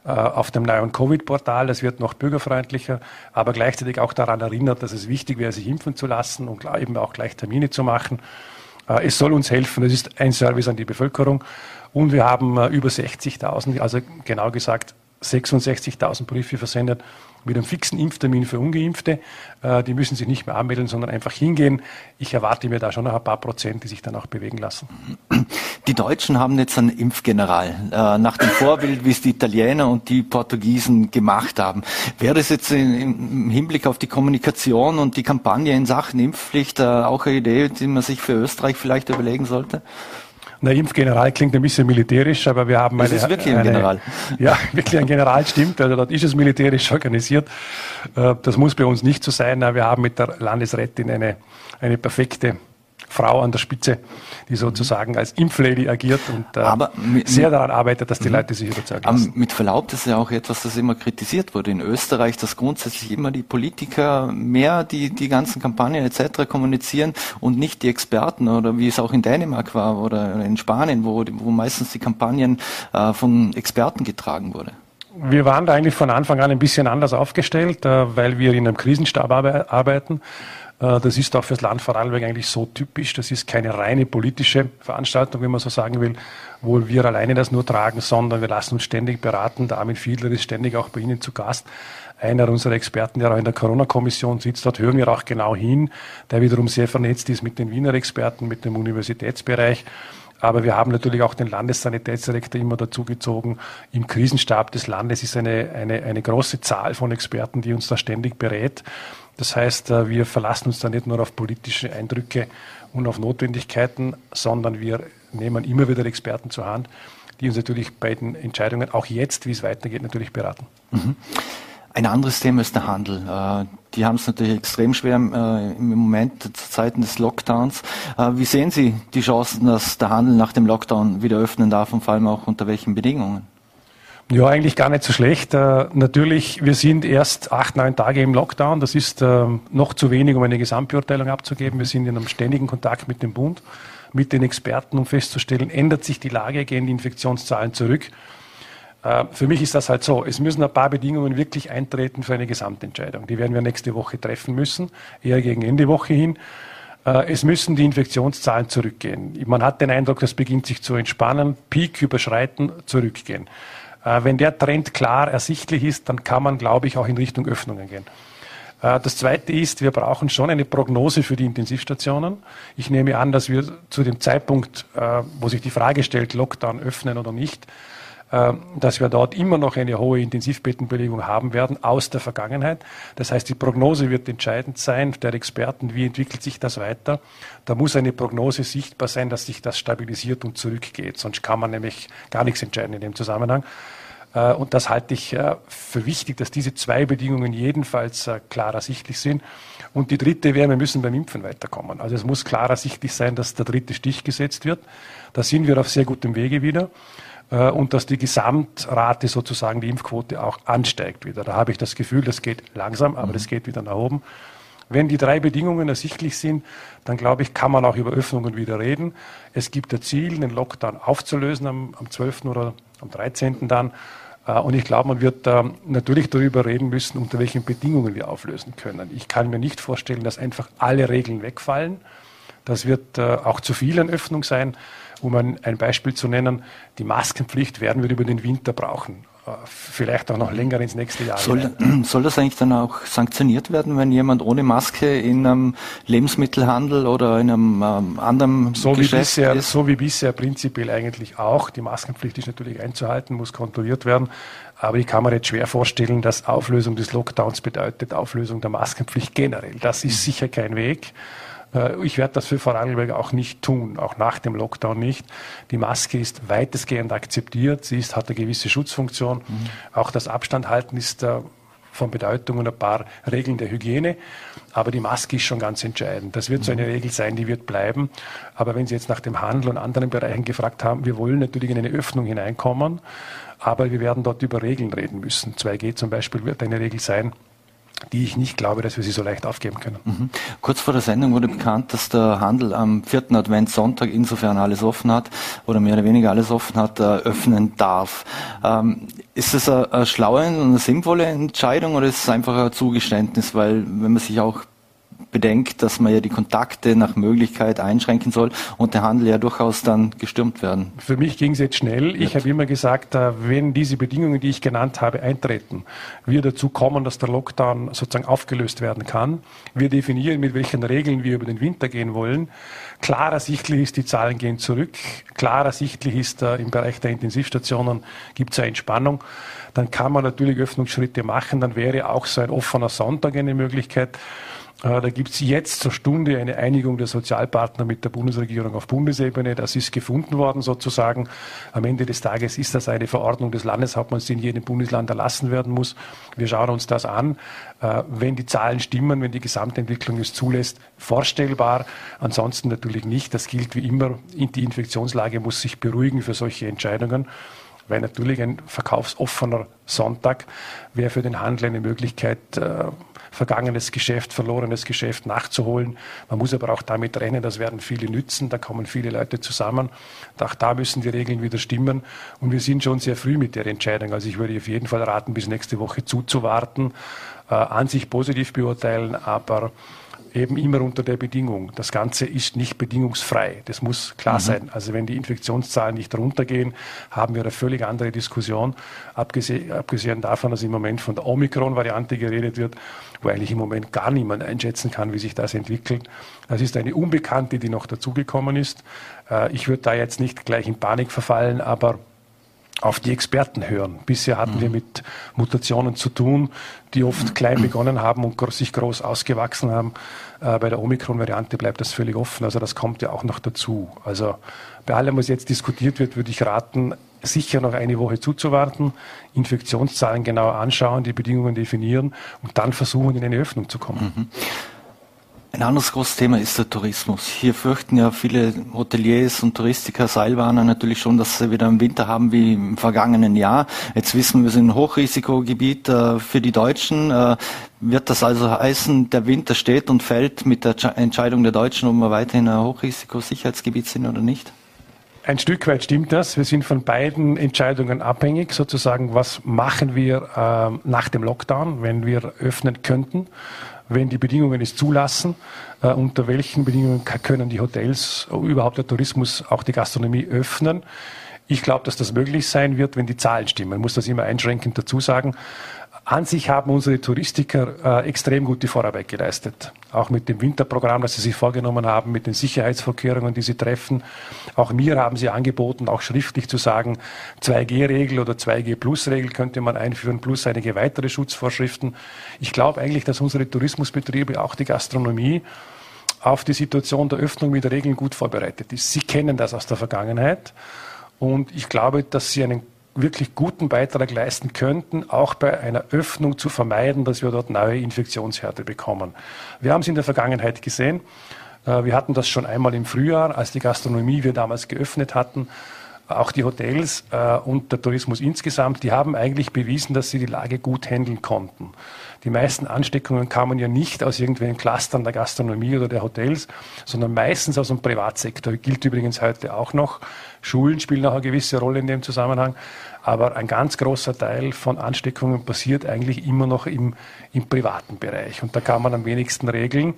Speaker 3: äh, auf dem neuen Covid-Portal. Das wird noch bürgerfreundlicher, aber gleichzeitig auch daran erinnert, dass es wichtig wäre, sich impfen zu lassen und eben auch gleich Termine zu machen. Äh, es soll uns helfen. Es ist ein Service an die Bevölkerung. Und wir haben über 60.000, also genau gesagt 66.000 Briefe versendet mit einem fixen Impftermin für Ungeimpfte. Äh, die müssen sich nicht mehr anmelden, sondern einfach hingehen. Ich erwarte mir da schon noch ein paar Prozent, die sich dann auch bewegen lassen.
Speaker 2: Die Deutschen haben jetzt einen Impfgeneral, äh, nach dem Vorbild, wie es die Italiener und die Portugiesen gemacht haben. Wäre es jetzt im Hinblick auf die Kommunikation und die Kampagne in Sachen Impfpflicht äh, auch eine Idee, die man sich für Österreich vielleicht überlegen sollte?
Speaker 3: Na, Impfgeneral klingt ein bisschen militärisch, aber wir haben
Speaker 2: eine. Das ist wirklich ein General.
Speaker 3: Ja, wirklich ein General stimmt. Also dort ist es militärisch organisiert. Äh, das muss bei uns nicht so sein. Wir haben mit der Landesrätin eine, eine perfekte Frau an der Spitze, die sozusagen als Impflady agiert und äh, mit, sehr daran arbeitet, dass die mhm. Leute sich überzeugen
Speaker 2: lassen. Mit Verlaub, das ist ja auch etwas, das immer kritisiert wurde in Österreich, dass grundsätzlich immer die Politiker mehr die, die ganzen Kampagnen etc. kommunizieren und nicht die Experten oder wie es auch in Dänemark war oder in Spanien, wo, wo meistens die Kampagnen äh, von Experten getragen wurde.
Speaker 3: Wir waren da eigentlich von Anfang an ein bisschen anders aufgestellt, äh, weil wir in einem Krisenstab arbeiten. Äh, das ist auch fürs Land Vorarlberg eigentlich so typisch. Das ist keine reine politische Veranstaltung, wenn man so sagen will, wo wir alleine das nur tragen, sondern wir lassen uns ständig beraten. Der Armin Fiedler ist ständig auch bei Ihnen zu Gast. Einer unserer Experten, der auch in der Corona-Kommission sitzt, dort hören wir auch genau hin, der wiederum sehr vernetzt ist mit den Wiener Experten, mit dem Universitätsbereich. Aber wir haben natürlich auch den Landessanitätsdirektor immer dazugezogen. Im Krisenstab des Landes ist eine, eine, eine große Zahl von Experten, die uns da ständig berät. Das heißt, äh, wir verlassen uns da nicht nur auf politische Eindrücke und auf Notwendigkeiten, sondern wir nehmen immer wieder Experten zur Hand, die uns natürlich bei den Entscheidungen, auch jetzt, wie es weitergeht, natürlich beraten. Mhm.
Speaker 2: Ein anderes Thema ist der Handel. Äh, die haben es natürlich extrem schwer äh, im Moment zu Zeiten des Lockdowns. Wie sehen Sie die Chancen, dass der Handel nach dem Lockdown wieder öffnen darf und vor allem auch unter welchen Bedingungen?
Speaker 3: Ja, eigentlich gar nicht so schlecht. Äh, natürlich, wir sind erst acht, neun Tage im Lockdown. Das ist äh, noch zu wenig, um eine Gesamtbeurteilung abzugeben. Wir sind in einem ständigen Kontakt mit dem Bund, mit den Experten, um festzustellen, ändert sich die Lage, gehen die Infektionszahlen zurück. Äh, für mich ist das halt so. Es müssen ein paar Bedingungen wirklich eintreten für eine Gesamtentscheidung. Die werden wir nächste Woche treffen müssen, eher gegen Ende Woche hin. Äh, es müssen die Infektionszahlen zurückgehen. Man hat den Eindruck, das beginnt sich zu entspannen, Peak überschreiten, zurückgehen. Äh, wenn der Trend klar ersichtlich ist, dann kann man, glaube ich, auch in Richtung Öffnungen gehen. Äh, das Zweite ist, wir brauchen schon eine Prognose für die Intensivstationen. Ich nehme an, dass wir zu dem Zeitpunkt, äh, wo sich die Frage stellt, Lockdown öffnen oder nicht, dass wir dort immer noch eine hohe Intensivbettenbelegung haben werden aus der Vergangenheit. Das heißt, die Prognose wird entscheidend sein der Experten, wie entwickelt sich das weiter. Da muss eine Prognose sichtbar sein, dass sich das stabilisiert und zurückgeht. Sonst kann man nämlich gar nichts entscheiden in dem Zusammenhang. Äh, und das halte ich äh, für wichtig, dass diese zwei Bedingungen jedenfalls äh, klar ersichtlich sind. Und die dritte wäre, wir müssen beim Impfen weiterkommen. Also es muss klar ersichtlich sein, dass der dritte Stich gesetzt wird. Da sind wir auf sehr gutem Wege wieder. Und dass die Gesamtrate sozusagen, die Impfquote auch ansteigt wieder. Da habe ich das Gefühl, das geht langsam, aber mhm. das geht wieder nach oben. Wenn die drei Bedingungen ersichtlich sind, dann glaube ich, kann man auch über Öffnungen wieder reden. Es gibt ein Ziel, den Lockdown aufzulösen am, am 12. oder am 13. dann. Äh, und ich glaube, man wird natürlich darüber reden müssen, unter welchen Bedingungen wir auflösen können. Ich kann mir nicht vorstellen, dass einfach alle Regeln wegfallen. Das wird äh, auch zu viel an Öffnung sein. Um ein Beispiel zu nennen, die Maskenpflicht werden wir über den Winter brauchen vielleicht auch noch länger ins nächste Jahr.
Speaker 2: Soll, soll, das eigentlich dann auch sanktioniert werden, wenn jemand ohne Maske in einem Lebensmittelhandel oder in einem ähm, anderen
Speaker 3: so Geschäft wie bisher, ist? So wie bisher prinzipiell eigentlich auch. Die Maskenpflicht ist natürlich einzuhalten, muss kontrolliert werden. Aber ich kann mir jetzt schwer vorstellen, dass Auflösung des Lockdowns bedeutet Auflösung der Maskenpflicht generell. Das ist sicher kein Weg. Äh, ich werde das für Vorarlberg auch nicht tun, auch nach dem Lockdown nicht. Die Maske ist weitestgehend akzeptiert, sie ist, hat eine gewisse Schutzfunktion. Mhm. Auch das Abstandhalten ist äh, von Bedeutung und ein paar Regeln der Hygiene. Aber die Maske ist schon ganz entscheidend. Das wird so eine mhm. Regel sein, die wird bleiben. Aber wenn Sie jetzt nach dem Handel und anderen Bereichen gefragt haben, wir wollen natürlich in eine Öffnung hineinkommen, aber wir werden dort über Regeln reden müssen. 2G zum Beispiel wird eine Regel sein, die ich nicht glaube, dass wir sie so leicht aufgeben können. Mhm.
Speaker 2: Kurz vor der Sendung wurde bekannt, dass der Handel am vierten Adventssonntag, insofern alles offen hat oder mehr oder weniger alles offen hat, äh, öffnen darf. Ähm, ist das eine, schlaue und eine sinnvolle Entscheidung oder ist es einfach ein Zugeständnis? Weil wenn man sich auch bedenkt, dass man ja die Kontakte nach Möglichkeit einschränken soll und der Handel ja durchaus dann gestürmt werden.
Speaker 3: Für mich ging es jetzt schnell. Ich habe immer gesagt, äh, wenn diese Bedingungen, die ich genannt habe, eintreten, wir dazu kommen, dass der Lockdown sozusagen aufgelöst werden kann, wir definieren, mit welchen Regeln wir über den Winter gehen wollen. Klarer sichtlich ist, die Zahlen gehen zurück. Klarer sichtlich ist, äh, im Bereich der Intensivstationen gibt es eine Entspannung. Dann kann man natürlich Öffnungsschritte machen. Dann wäre auch so ein offener Sonntag eine Möglichkeit. Äh, da gibt es jetzt zur Stunde eine Einigung der Sozialpartner mit der Bundesregierung auf Bundesebene. Das ist gefunden worden sozusagen. Am Ende des Tages ist das eine Verordnung des Landeshauptmanns, die in jedem Bundesland erlassen werden muss. Wir schauen uns das an. Äh, wenn die Zahlen stimmen, wenn die Gesamtentwicklung es zulässt, vorstellbar. Ansonsten natürlich nicht. Das gilt wie immer. Die Infektionslage muss sich beruhigen für solche Entscheidungen weil natürlich ein verkaufsoffener Sonntag wäre für den Handel eine Möglichkeit, äh, vergangenes Geschäft, verlorenes Geschäft nachzuholen. Man muss aber auch damit rennen, das werden viele nützen, da kommen viele Leute zusammen. Auch da müssen die Regeln wieder stimmen. Und wir sind schon sehr früh mit der Entscheidung. Also ich würde auf jeden Fall raten, bis nächste Woche zuzuwarten, äh, an sich positiv beurteilen, aber eben immer unter der Bedingung. Das Ganze ist nicht bedingungsfrei. Das muss klar mhm. sein. Also wenn die Infektionszahlen nicht runtergehen, haben wir eine völlig andere Diskussion. Abgesehen, abgesehen davon, dass im Moment von der Omikron-Variante geredet wird, wo eigentlich im Moment gar niemand einschätzen kann, wie sich das entwickelt. Das ist eine Unbekannte, die noch dazugekommen ist. Äh, ich würde da jetzt nicht gleich in Panik verfallen, aber auf die Experten hören. Bisher hatten mhm. wir mit Mutationen zu tun, die oft klein begonnen haben und sich groß ausgewachsen haben. Äh, bei der Omikron-Variante bleibt das völlig offen. Also das kommt ja auch noch dazu. Also bei allem, was jetzt diskutiert wird, würde ich raten, sicher noch eine Woche zuzuwarten, Infektionszahlen genauer anschauen, die Bedingungen definieren und dann versuchen, in eine Öffnung zu kommen. Mhm.
Speaker 2: Ein anderes großes Thema ist der Tourismus. Hier fürchten ja viele Hoteliers und Touristiker, Seilbahner natürlich schon, dass sie wieder im Winter haben wie im vergangenen Jahr. Jetzt wissen wir, wir sind ein Hochrisikogebiet äh, für die Deutschen. Äh, wird das also heißen, der Winter steht und fällt mit der Entscheidung der Deutschen, ob wir weiterhin ein Hochrisikosicherheitsgebiet sind oder nicht?
Speaker 3: Ein Stück weit stimmt das. Wir sind von beiden Entscheidungen abhängig, sozusagen, was machen wir äh, nach dem Lockdown, wenn wir öffnen könnten wenn die Bedingungen es zulassen, äh, unter welchen Bedingungen können die Hotels, überhaupt der Tourismus, auch die Gastronomie öffnen. Ich glaube, dass das möglich sein wird, wenn die Zahlen stimmen. Man muss das immer einschränkend dazu sagen. An sich haben unsere Touristiker äh, extrem gute Vorarbeit geleistet. Auch mit dem Winterprogramm, das sie sich vorgenommen haben, mit den Sicherheitsvorkehrungen, die sie treffen. Auch mir haben sie angeboten, auch schriftlich zu sagen, 2G-Regel oder 2G-Plus-Regel könnte man einführen, plus einige weitere Schutzvorschriften. Ich glaube eigentlich, dass unsere Tourismusbetriebe, auch die Gastronomie, auf die Situation der Öffnung mit Regeln gut vorbereitet ist. Sie kennen das aus der Vergangenheit. Und ich glaube, dass sie einen wirklich guten Beitrag leisten könnten, auch bei einer Öffnung zu vermeiden, dass wir dort neue Infektionshärte bekommen. Wir haben es in der Vergangenheit gesehen. Äh, wir hatten das schon einmal im Frühjahr, als die Gastronomie wir damals geöffnet hatten. Auch die Hotels äh, und der Tourismus insgesamt, die haben eigentlich bewiesen, dass sie die Lage gut handeln konnten. Die meisten Ansteckungen kamen ja nicht aus irgendwelchen Clustern der Gastronomie oder der Hotels, sondern meistens aus dem Privatsektor. Gilt übrigens heute auch noch. Schulen spielen auch eine gewisse Rolle in dem Zusammenhang. Aber ein ganz großer Teil von Ansteckungen passiert eigentlich immer noch im, im privaten Bereich. Und da kann man am wenigsten regeln.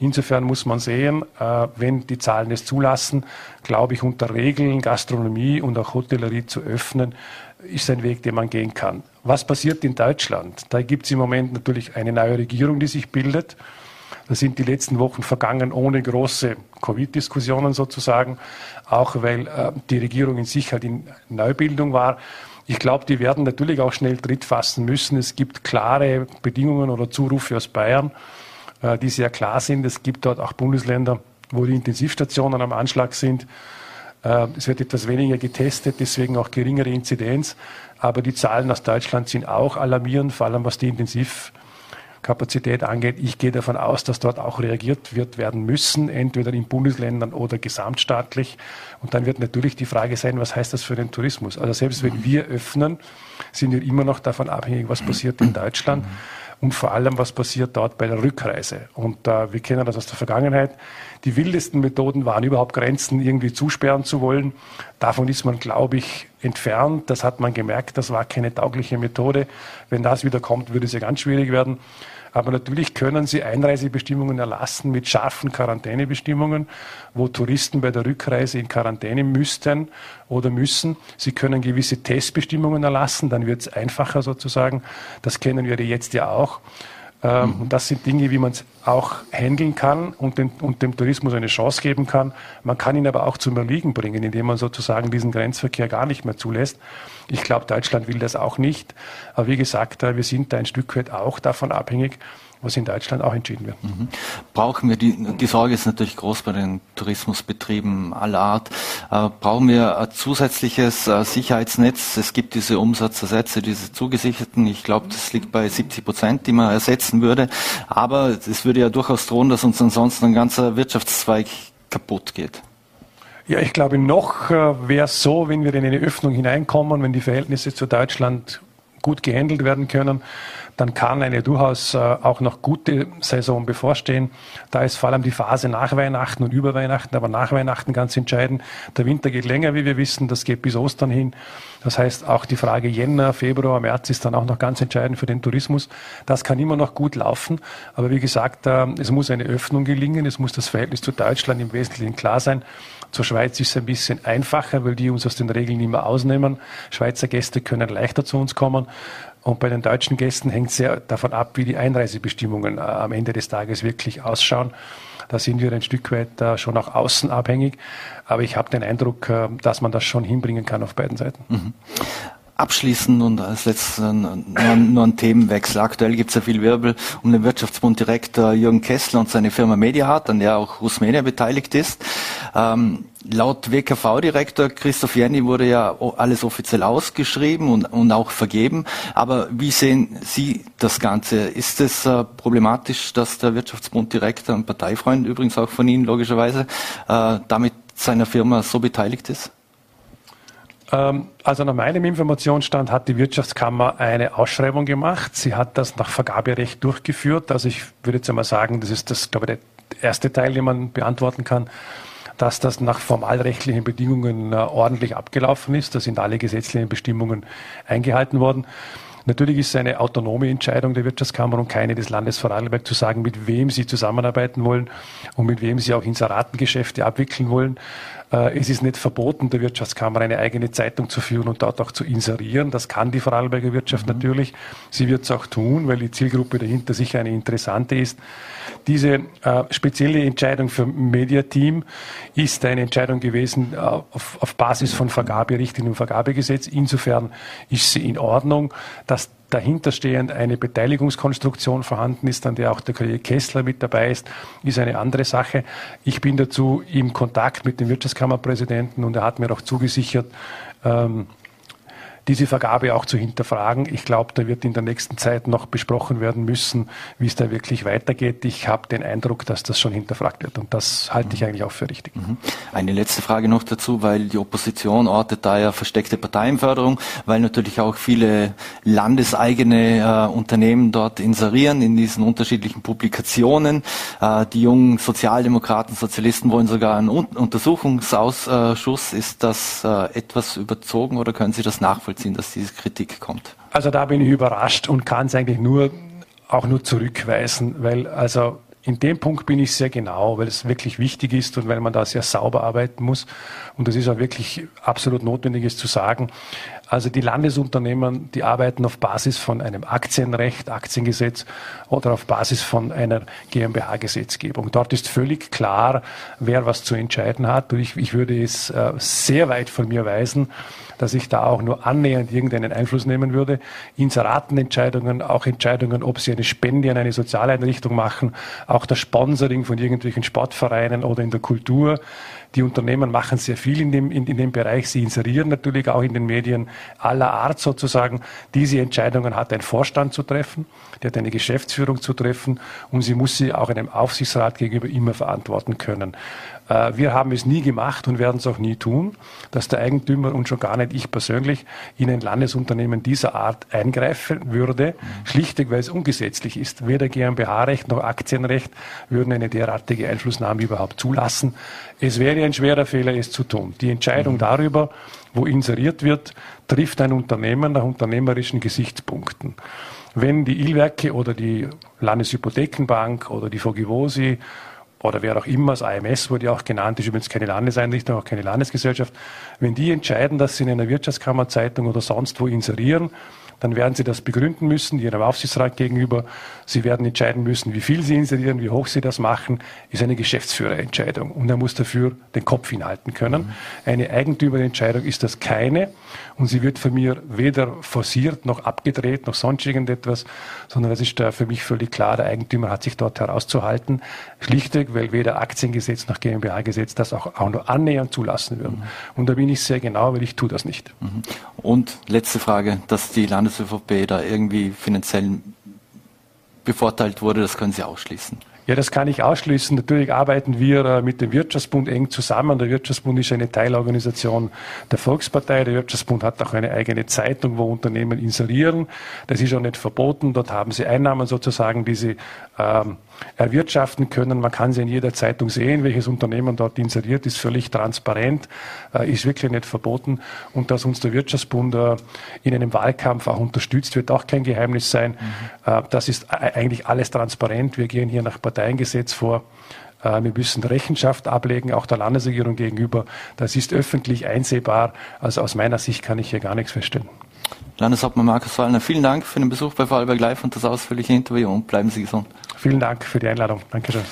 Speaker 3: Insofern muss man sehen, äh, wenn die Zahlen es zulassen, glaube ich, unter Regeln Gastronomie und auch Hotellerie zu öffnen, ist ein Weg, den man gehen kann. Was passiert in Deutschland? Da gibt es im Moment natürlich eine neue Regierung, die sich bildet. Da sind die letzten Wochen vergangen ohne große Covid-Diskussionen sozusagen, auch weil äh, die Regierung in sich halt in Neubildung war. Ich glaube, die werden natürlich auch schnell Tritt fassen müssen. Es gibt klare Bedingungen oder Zurufe aus Bayern, äh, die sehr klar sind. Es gibt dort auch Bundesländer, wo die Intensivstationen am Anschlag sind. Äh, es wird etwas weniger getestet, deswegen auch geringere Inzidenz. Aber die Zahlen aus Deutschland sind auch alarmierend, vor allem was die Intensiv Kapazität angeht. Ich gehe davon aus, dass dort auch reagiert wird werden müssen, entweder in Bundesländern oder gesamtstaatlich. Und dann wird natürlich die Frage sein, was heißt das für den Tourismus? Also selbst wenn wir öffnen, sind wir immer noch davon abhängig, was passiert in Deutschland und vor allem, was passiert dort bei der Rückreise. Und äh, wir kennen das aus der Vergangenheit. Die wildesten Methoden waren überhaupt Grenzen irgendwie zusperren zu wollen. Davon ist man, glaube ich, entfernt. Das hat man gemerkt. Das war keine taugliche Methode. Wenn das wieder kommt, würde es ja ganz schwierig werden. Aber natürlich können sie Einreisebestimmungen erlassen mit scharfen Quarantänebestimmungen, wo Touristen bei der Rückreise in Quarantäne müssten oder müssen. Sie können gewisse Testbestimmungen erlassen, dann wird es einfacher sozusagen. Das kennen wir jetzt ja auch. Ähm, mhm. Und das sind Dinge, wie man es auch handeln kann und, den, und, dem Tourismus eine Chance geben kann. Man kann ihn aber auch zum Erliegen bringen, indem man sozusagen diesen Grenzverkehr gar nicht mehr zulässt. Ich glaube, Deutschland will das auch nicht. Aber wie gesagt, äh, wir sind da ein Stück weit auch davon abhängig, was in Deutschland auch entschieden wird. Mhm.
Speaker 2: Brauchen wir, die, die Sorge ist natürlich groß bei den Tourismusbetrieben aller Art, äh, brauchen wir ein zusätzliches äh, Sicherheitsnetz? Es gibt diese Umsatzersätze, diese zugesicherten, ich glaube, das liegt bei 70 Prozent, die man ersetzen würde, aber es würde ja durchaus drohen, dass uns ansonsten ein ganzer Wirtschaftszweig kaputt geht.
Speaker 3: Ja, ich glaube, noch äh, wäre es so, wenn wir in eine Öffnung hineinkommen, wenn die Verhältnisse zu Deutschland gut gehandelt werden können, dann kann eine durchaus äh, auch noch gute Saison bevorstehen. Da ist vor allem die Phase nach Weihnachten und über Weihnachten, aber nach Weihnachten ganz entscheidend. Der Winter geht länger, wie wir wissen, das geht bis Ostern hin. Das heißt, auch die Frage Jänner, Februar, März ist dann auch noch ganz entscheidend für den Tourismus. Das kann immer noch gut laufen. Aber wie gesagt, äh, es muss eine Öffnung gelingen. Es muss das Verhältnis zu Deutschland im Wesentlichen klar sein. Zur Schweiz ist es ein bisschen einfacher, weil die uns aus den Regeln immer ausnehmen. Schweizer Gäste können leichter zu uns kommen. Und bei den deutschen Gästen hängt sehr davon ab, wie die Einreisebestimmungen äh, am Ende des Tages wirklich ausschauen. Da sind wir ein Stück weit äh, schon auch außen abhängig. Aber ich habe den Eindruck, äh, dass man das schon hinbringen kann auf beiden Seiten. Mhm.
Speaker 2: Abschließend und als letztes nur, ein Themenwechsel. Aktuell gibt es ja viel Wirbel um den Wirtschaftsbunddirektor Jürgen Kessler und seine Firma Mediahart, an der auch Rusmedia beteiligt ist. Ähm, laut WKV-Direktor Christoph Jenny wurde ja alles offiziell ausgeschrieben und, und auch vergeben. Aber wie sehen Sie das Ganze? Ist es äh, problematisch, dass der Wirtschaftsbunddirektor, ein Parteifreund übrigens auch von Ihnen logischerweise, äh, damit seiner Firma so beteiligt ist?
Speaker 3: Ähm, also nach meinem Informationsstand hat die Wirtschaftskammer eine Ausschreibung gemacht. Sie hat das nach Vergaberecht durchgeführt. Also ich würde jetzt einmal sagen, das ist das, glaube ich, der erste Teil, den man beantworten kann dass das nach formalrechtlichen Bedingungen äh, ordentlich abgelaufen ist. Da sind alle gesetzlichen Bestimmungen eingehalten worden. Natürlich ist es eine autonome Entscheidung der Wirtschaftskammer und keine des Landes Vorarlberg zu sagen, mit wem sie zusammenarbeiten wollen und mit wem sie auch Inseratengeschäfte abwickeln wollen. Äh, es ist nicht verboten, der Wirtschaftskammer eine eigene Zeitung zu führen und dort auch zu inserieren. Das kann die Vorarlberger Wirtschaft mhm. natürlich. Sie wird es auch tun, weil die Zielgruppe dahinter sicher eine interessante ist. Diese äh, spezielle Entscheidung für Mediateam ist eine Entscheidung gewesen äh, auf, auf, Basis von Vergaberichtlinien und Vergabegesetz. Insofern ist sie in Ordnung, dass dahinterstehend eine Beteiligungskonstruktion vorhanden ist, an der auch der Kollege Kessler mit dabei ist, ist eine andere Sache. Ich bin dazu im Kontakt mit dem Wirtschaftskammerpräsidenten und er hat mir auch zugesichert, ähm, diese Vergabe auch zu hinterfragen. Ich glaube, da wird in der nächsten Zeit noch besprochen werden müssen, wie es da wirklich weitergeht. Ich habe den Eindruck, dass das schon hinterfragt wird und das halte ich eigentlich auch für richtig. Mhm.
Speaker 2: Eine letzte Frage noch dazu, weil die Opposition ortet da ja versteckte Parteienförderung, weil natürlich auch viele landeseigene äh, Unternehmen dort inserieren in diesen unterschiedlichen Publikationen. Äh, die jungen Sozialdemokraten, Sozialisten wollen sogar einen Un Untersuchungsausschuss. Ist das äh, etwas überzogen oder können Sie das nachvollziehen? Nachvollziehen, dass diese Kritik kommt?
Speaker 3: Also da bin ich überrascht und kann es eigentlich nur auch nur zurückweisen, weil also in dem Punkt bin ich sehr genau, weil es wirklich wichtig ist und weil man da sehr sauber arbeiten muss. Und das ist auch wirklich absolut notwendig, es zu sagen. Also die Landesunternehmen, die arbeiten auf Basis von einem Aktienrecht, Aktiengesetz oder auf Basis von einer GmbH-Gesetzgebung. Dort ist völlig klar, wer was zu entscheiden hat. Und ich, ich würde es äh, sehr weit von mir weisen, dass ich da auch nur annähernd irgendeinen Einfluss nehmen würde. Inseratenentscheidungen, auch Entscheidungen, ob sie eine Spende an eine Sozialeinrichtung machen, auch das Sponsoring von irgendwelchen Sportvereinen oder in der Kultur. Die Unternehmen machen sehr viel in dem, in, in dem Bereich. Sie inserieren natürlich auch in den Medien aller Art sozusagen. Diese Entscheidungen hat ein Vorstand zu treffen, der hat eine Geschäftsführung zu treffen und sie muss sie auch einem Aufsichtsrat gegenüber immer verantworten können. Äh, wir haben es nie gemacht und werden es auch nie tun, dass der Eigentümer und schon gar nicht ich persönlich in ein Landesunternehmen dieser Art eingreifen würde, schlichtweg weil es ungesetzlich ist. Weder GmbH-Recht noch Aktienrecht würden eine derartige Einflussnahme überhaupt zulassen. Es wäre ein schwerer Fehler, es zu tun. Die Entscheidung mhm. darüber, wo inseriert wird, trifft ein Unternehmen nach unternehmerischen Gesichtspunkten. wenn die Ilwerke oder die Landeshypothekenbank oder die Vogivosi oder wer auch immer, das AMS wurde ja auch genannt, ist übrigens keine Landeseinrichtung, auch keine Landesgesellschaft, wenn die entscheiden, dass sie in einer Wirtschaftskammerzeitung oder sonst wo inserieren, dann werden Sie das begründen müssen, Ihrem Aufsichtsrat gegenüber. Sie werden entscheiden müssen, wie viel Sie inserieren, wie hoch Sie das machen. Ist eine Geschäftsführerentscheidung. Und er muss dafür den Kopf hinhalten können. Mhm. Eine Eigentümerentscheidung ist das keine. Und sie wird von mir weder forciert noch abgedreht noch sonst irgendetwas, sondern es ist für mich völlig klar, der Eigentümer hat sich dort herauszuhalten. Schlichtweg, weil weder Aktiengesetz noch GmbH-Gesetz das auch, auch nur annähernd zulassen würden. Mhm. Und da bin ich sehr genau, weil ich tue das nicht. Mhm.
Speaker 2: Und letzte Frage, dass die Landes Bundes-ÖVP da irgendwie finanziell bevorteilt wurde, das können Sie ausschließen.
Speaker 3: Ja, das kann ich ausschließen. Natürlich arbeiten wir mit dem Wirtschaftsbund eng zusammen. Der Wirtschaftsbund ist eine Teilorganisation der Volkspartei. Der Wirtschaftsbund hat auch eine eigene Zeitung, wo Unternehmen inserieren. Das ist auch nicht verboten. Dort haben sie Einnahmen sozusagen, die sie ähm, erwirtschaften können. Man kann sie in jeder Zeitung sehen, welches Unternehmen dort inseriert ist, völlig transparent, äh, ist wirklich nicht verboten. Und dass uns der Wirtschaftsbund äh, in einem Wahlkampf auch unterstützt, wird auch kein Geheimnis sein. Mhm. Äh, das ist eigentlich alles transparent. Wir gehen hier nach Parteiengesetz vor. Wir müssen Rechenschaft ablegen, auch der Landesregierung gegenüber. Das ist öffentlich einsehbar. Also aus meiner Sicht kann ich hier gar nichts feststellen.
Speaker 2: Landeshauptmann Markus Wallner, vielen Dank für den Besuch bei Vorarlberg Live und das ausführliche Interview und bleiben Sie gesund.
Speaker 3: Vielen Dank für die Einladung. Dankeschön.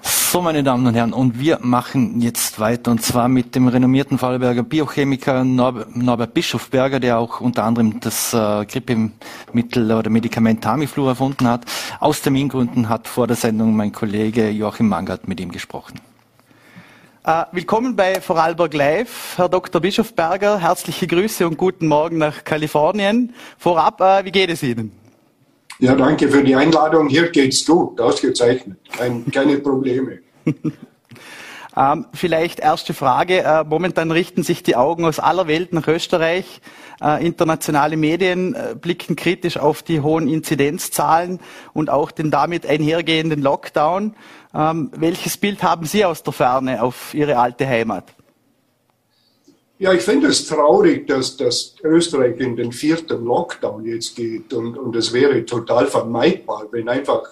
Speaker 2: So, meine Damen und Herren, und wir machen jetzt weiter und zwar mit dem renommierten Vorarlberger Biochemiker Norbert Bischofberger, der auch unter anderem das äh, Grippemittel oder Medikament Tamiflu erfunden hat. Aus Termingründen hat vor der Sendung mein Kollege Joachim Mangert mit ihm gesprochen.
Speaker 4: Uh, willkommen bei Vorarlberg Live, Herr Dr. Bischofberger. Herzliche Grüße und guten Morgen nach Kalifornien. Vorab, uh, wie geht es Ihnen?
Speaker 5: Ja, danke für die Einladung. Hier geht's gut, ausgezeichnet. Kein, keine Probleme.
Speaker 4: ähm, vielleicht erste Frage. Äh, momentan richten sich die Augen aus aller Welt nach Österreich. Äh, internationale Medien äh, blicken kritisch auf die hohen Inzidenzzahlen und auch den damit einhergehenden Lockdown. Ähm, welches Bild haben Sie aus der Ferne auf Ihre alte Heimat?
Speaker 5: Ja, ich finde es traurig, dass, dass Österreich in den vierten Lockdown jetzt geht und, und es wäre total vermeidbar, wenn einfach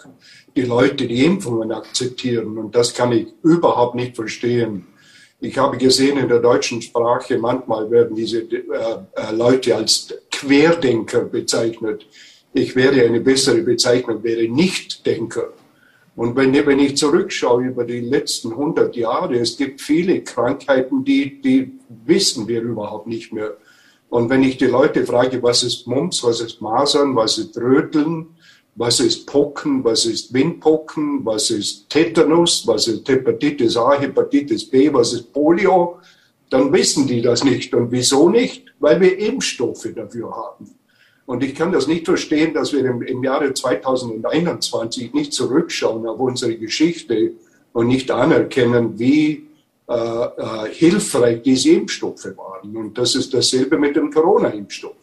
Speaker 5: die Leute die Impfungen akzeptieren und das kann ich überhaupt nicht verstehen. Ich habe gesehen, in der deutschen Sprache manchmal werden diese äh, äh, Leute als Querdenker bezeichnet. Ich wäre eine bessere Bezeichnung, wäre Nichtdenker. Und wenn, wenn ich zurückschaue über die letzten 100 Jahre, es gibt viele Krankheiten, die, die wissen wir überhaupt nicht mehr. Und wenn ich die Leute frage, was ist Mumps, was ist Masern, was ist Röteln, was ist Pocken, was ist Windpocken, was ist Tetanus, was ist Hepatitis A, Hepatitis B, was ist Polio, dann wissen die das nicht. Und wieso nicht? Weil wir Impfstoffe dafür haben. Und ich kann das nicht verstehen, dass wir im, im Jahre 2021 nicht zurückschauen auf unsere Geschichte und nicht anerkennen, wie äh, äh, hilfreich diese Impfstoffe waren. Und das ist dasselbe mit dem Corona-Impfstoff.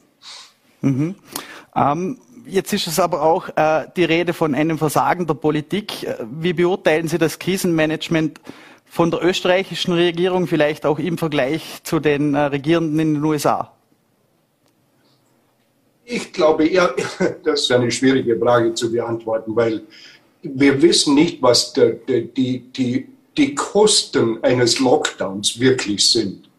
Speaker 4: Mhm. Ähm, jetzt ist es aber auch äh, die Rede von einem Versagen der Politik. Äh, wie beurteilen Sie das Krisenmanagement von der österreichischen Regierung, vielleicht auch im Vergleich zu den äh, Regierenden in den USA?
Speaker 5: Ich glaube, eher, das ist eine schwierige Frage zu beantworten, weil wir wissen nicht, was der, der, die, die, die Kosten eines Lockdowns wirklich sind.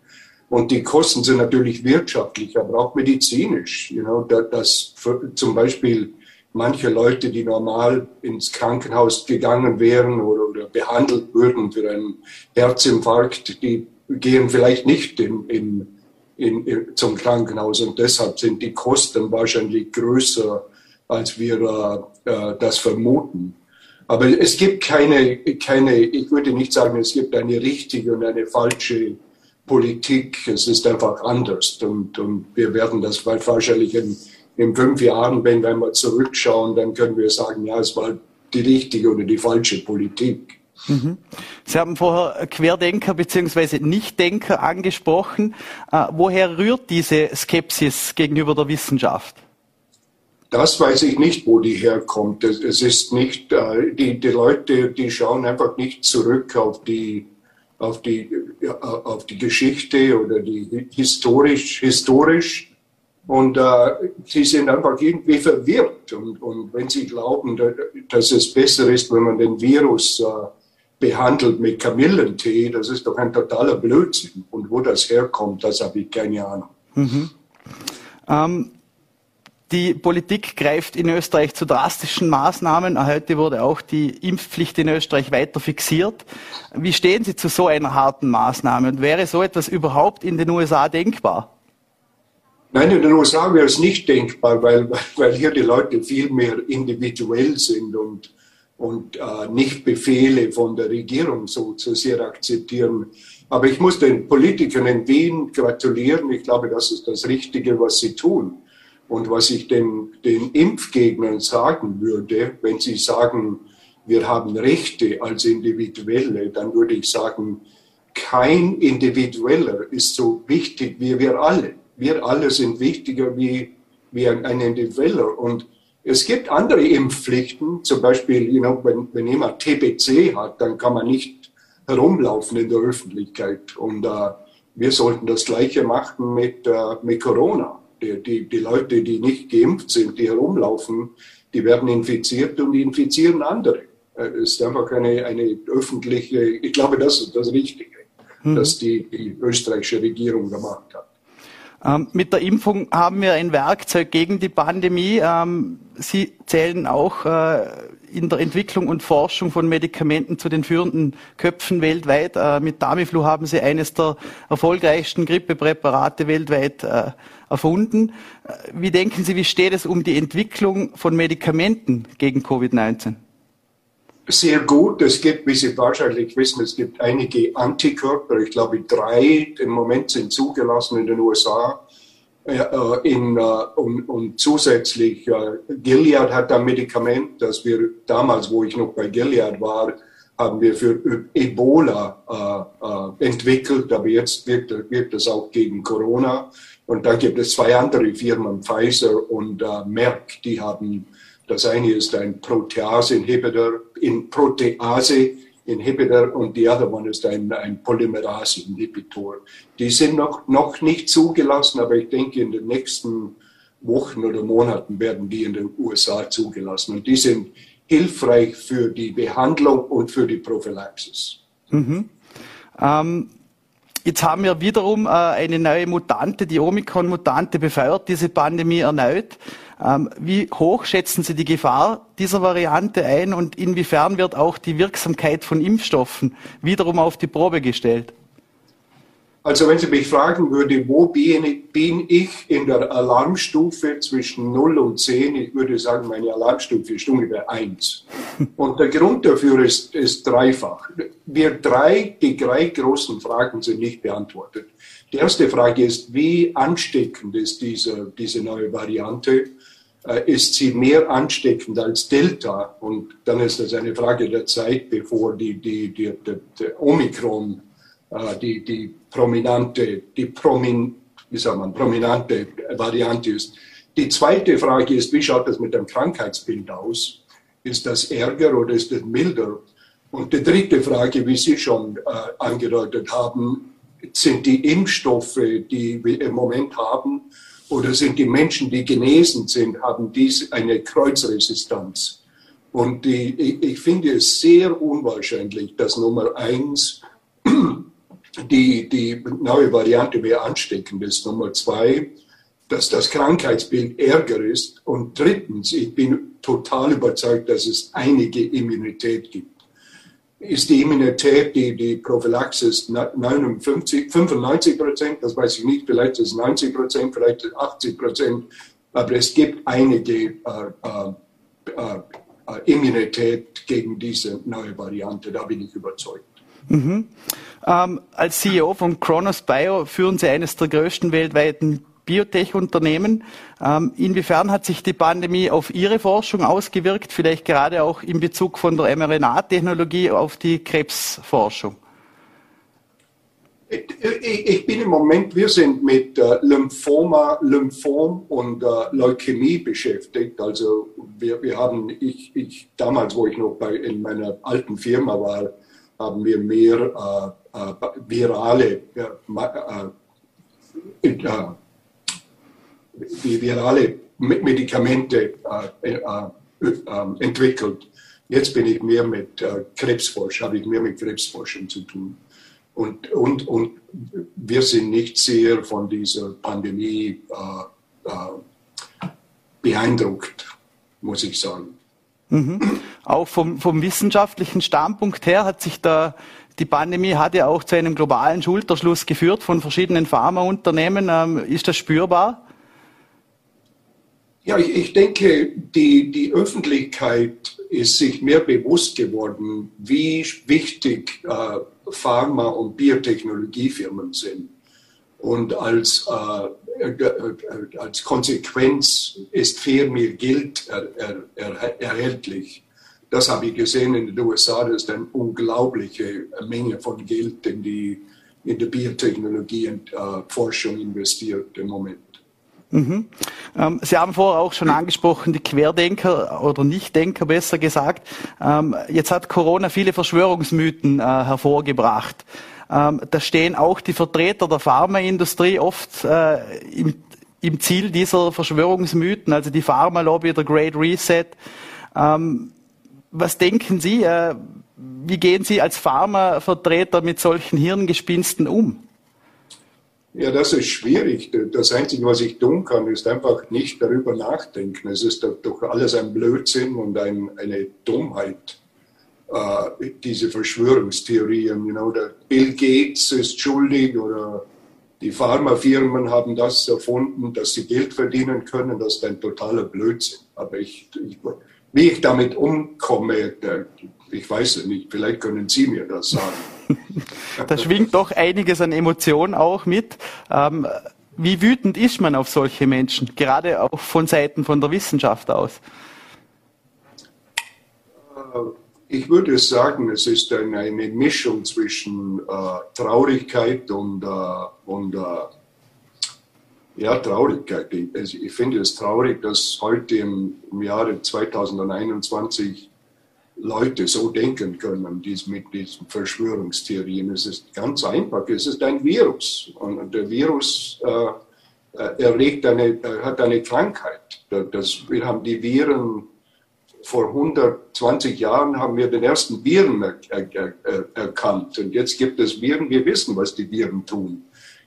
Speaker 5: Und die Kosten sind natürlich wirtschaftlich, aber auch medizinisch. You know, dass zum Beispiel manche Leute, die normal ins Krankenhaus gegangen wären oder, oder behandelt würden für einen Herzinfarkt, die gehen vielleicht nicht in, in in, in, zum Krankenhaus und deshalb sind die Kosten wahrscheinlich größer, als wir äh, äh, das vermuten. Aber es gibt keine, keine, ich würde nicht sagen, es gibt eine richtige und eine falsche Politik. Es ist einfach anders und, und wir werden das wahrscheinlich in, in fünf Jahren, wenn wir mal zurückschauen, dann können wir sagen, ja, es war die richtige oder die falsche Politik.
Speaker 4: Mhm. Sie haben vorher Querdenker bzw. Nichtdenker angesprochen. Äh, woher rührt diese Skepsis gegenüber der Wissenschaft?
Speaker 5: Das weiß ich nicht, wo die herkommt. Es ist nicht, äh, die, die Leute, die schauen einfach nicht zurück auf die, auf die, auf die Geschichte oder die historisch, historisch Und äh, sie sind einfach irgendwie verwirrt. Und, und wenn sie glauben, dass es besser ist, wenn man den Virus äh, behandelt mit Kamillentee, das ist doch ein totaler Blödsinn. Und wo das herkommt, das habe ich keine Ahnung. Mhm.
Speaker 4: Ähm, die Politik greift in Österreich zu drastischen Maßnahmen. Heute wurde auch die Impfpflicht in Österreich weiter fixiert. Wie stehen Sie zu so einer harten Maßnahme? Und wäre so etwas überhaupt in den USA denkbar?
Speaker 5: Nein, in den USA wäre es nicht denkbar, weil, weil hier die Leute viel mehr individuell sind und, und äh, nicht Befehle von der Regierung so, so sehr akzeptieren. Aber ich muss den Politikern in Wien gratulieren. Ich glaube, das ist das Richtige, was sie tun. Und was ich den, den Impfgegnern sagen würde, wenn sie sagen, wir haben Rechte als Individuelle, dann würde ich sagen, kein Individueller ist so wichtig wie wir alle wir alle sind wichtiger wie, wie ein, Individueller. Und es gibt andere Impfpflichten, zum Beispiel, you know, wenn, wenn jemand TBC hat, dann kann man nicht herumlaufen in der Öffentlichkeit. Und äh, wir sollten das Gleiche machen mit, äh, mit Corona. Die, die, die Leute, die nicht geimpft sind, die herumlaufen, die werden infiziert und die infizieren andere. Es ist einfach eine, eine öffentliche, ich glaube, das ist das Richtige, mhm. dass die, die österreichische Regierung gemacht hat.
Speaker 4: Ähm, mit der Impfung haben wir ein Werkzeug gegen die Pandemie. Ähm, Sie zählen auch äh, in der Entwicklung und Forschung von Medikamenten zu den führenden Köpfen weltweit. Äh, mit Tamiflu haben Sie eines der erfolgreichsten Grippepräparate weltweit äh, erfunden. Äh, wie denken Sie, wie steht es um die Entwicklung von Medikamenten gegen Covid-19?
Speaker 5: Sehr gut. Es gibt, wie Sie wahrscheinlich wissen, es gibt einige Antikörper. Ich glaube, drei im Moment sind zugelassen in den USA. Äh, in, äh, und, und, zusätzlich, äh, Gilead hat ein Medikament, das wir damals, wo ich noch bei Gilead war, haben wir für Ebola äh, äh, entwickelt, aber jetzt wirkt, wirkt das auch gegen Corona. Und dann gibt es zwei andere Firmen, Pfizer und äh, Merck, die haben das eine ist ein Protease-Inhibitor, in Protease-Inhibitor und die andere one ist ein, ein Polymerase-Inhibitor. Die sind noch, noch nicht zugelassen, aber ich denke, in den nächsten Wochen oder Monaten werden die in den USA zugelassen. Und die sind hilfreich für die Behandlung und für die Prophylaxis. Mhm.
Speaker 4: Ähm, jetzt haben wir wiederum äh, eine neue Mutante, die Omikron-Mutante, befeuert diese Pandemie erneut. Ähm, wie hoch schätzen Sie die Gefahr dieser Variante ein und inwiefern wird auch die Wirksamkeit von Impfstoffen wiederum auf die Probe gestellt?
Speaker 5: Also wenn Sie mich fragen würde, wo bin ich in der Alarmstufe zwischen 0 und 10, ich würde sagen, meine Alarmstufe ist ungefähr 1. Und der Grund dafür ist, ist dreifach. Wir drei, die drei großen Fragen sind nicht beantwortet. Die erste Frage ist, wie ansteckend ist diese, diese neue Variante? Äh, ist sie mehr ansteckend als Delta. Und dann ist es eine Frage der Zeit, bevor die, die, die, die, die Omikron äh, die, die prominente, die promin, wie sagt man, prominente Variante ist. Die zweite Frage ist, wie schaut das mit dem Krankheitsbild aus? Ist das ärger oder ist das milder? Und die dritte Frage, wie Sie schon äh, angedeutet haben, sind die Impfstoffe, die wir im Moment haben, oder sind die Menschen, die genesen sind, haben dies eine Kreuzresistenz. Und die, ich, ich finde es sehr unwahrscheinlich, dass Nummer eins die, die neue Variante mehr ansteckend ist. Nummer zwei, dass das Krankheitsbild ärger ist. Und drittens, ich bin total überzeugt, dass es einige Immunität gibt ist die Immunität, die, die Prophylaxis 59, 95 Prozent, das weiß ich nicht, vielleicht ist es 90 Prozent, vielleicht 80 Prozent, aber es gibt einige äh, äh, äh, Immunität gegen diese neue Variante, da bin ich überzeugt.
Speaker 4: Mhm. Ähm, als CEO von Kronos Bio führen Sie eines der größten weltweiten Biotech-Unternehmen. Ähm, inwiefern hat sich die Pandemie auf Ihre Forschung ausgewirkt, vielleicht gerade auch in Bezug von der mRNA-Technologie auf die Krebsforschung?
Speaker 5: Ich bin im Moment, wir sind mit äh, Lymphoma, Lymphom und äh, Leukämie beschäftigt. Also wir, wir haben, ich, ich, damals, wo ich noch bei, in meiner alten Firma war, haben wir mehr äh, äh, virale äh, äh wie wir alle Medikamente äh, äh, äh, entwickelt. Jetzt bin ich mehr mit äh, Krebsforschung, habe ich mehr mit Krebsforschung zu tun. Und, und, und wir sind nicht sehr von dieser Pandemie äh, äh, beeindruckt, muss ich sagen.
Speaker 4: Mhm. Auch vom, vom wissenschaftlichen Standpunkt her hat sich da die Pandemie hat ja auch zu einem globalen Schulterschluss geführt von verschiedenen Pharmaunternehmen. Ähm, ist das spürbar?
Speaker 5: Ja, ich, ich denke, die, die Öffentlichkeit ist sich mehr bewusst geworden, wie wichtig äh, Pharma- und Biotechnologiefirmen sind. Und als, äh, äh, als Konsequenz ist viel mehr Geld er, er, er, erhältlich. Das habe ich gesehen in den USA, das ist eine unglaubliche Menge von Geld in die, in die Biotechnologie und äh, Forschung investiert im Moment.
Speaker 4: Mhm. Ähm, Sie haben vorher auch schon angesprochen, die Querdenker oder Nichtdenker besser gesagt. Ähm, jetzt hat Corona viele Verschwörungsmythen äh, hervorgebracht. Ähm, da stehen auch die Vertreter der Pharmaindustrie oft äh, im, Ziel dieser Verschwörungsmythen, also die Pharmalobby, der Great Reset. Was denken Sie, äh, wie gehen Sie als Pharmavertreter mit solchen Hirngespinsten um?
Speaker 5: Ja, das ist schwierig. Das Einzige, was ich tun kann, ist einfach nicht darüber nachdenken. Es ist doch alles ein Blödsinn und ein, eine Dummheit, äh, diese Verschwörungstheorien. You know, der Bill Gates ist schuldig oder die Pharmafirmen haben das erfunden, dass sie Geld verdienen können. Das ist ein totaler Blödsinn. Aber ich, ich wie ich damit umkomme, ich weiß es nicht. Vielleicht können Sie mir das sagen.
Speaker 4: da schwingt doch einiges an Emotionen auch mit. Ähm, wie wütend ist man auf solche Menschen, gerade auch von Seiten von der Wissenschaft aus?
Speaker 5: Äh, ich würde sagen, es ist eine, Mischung zwischen äh, Traurigkeit und, äh, und äh, ja, Traurigkeit. Ich, ich, finde es traurig, dass heute im, im Jahre 2021 Leute so denken können dies mit diesen Verschwörungstheorien. Es ist ganz einfach. Es ist ein Virus und der Virus äh, äh erregt eine, hat eine Krankheit. Das, wir haben die Viren vor 120 Jahren haben wir den ersten Viren er, er, er, erkannt und jetzt gibt es Viren. Wir wissen, was die Viren tun.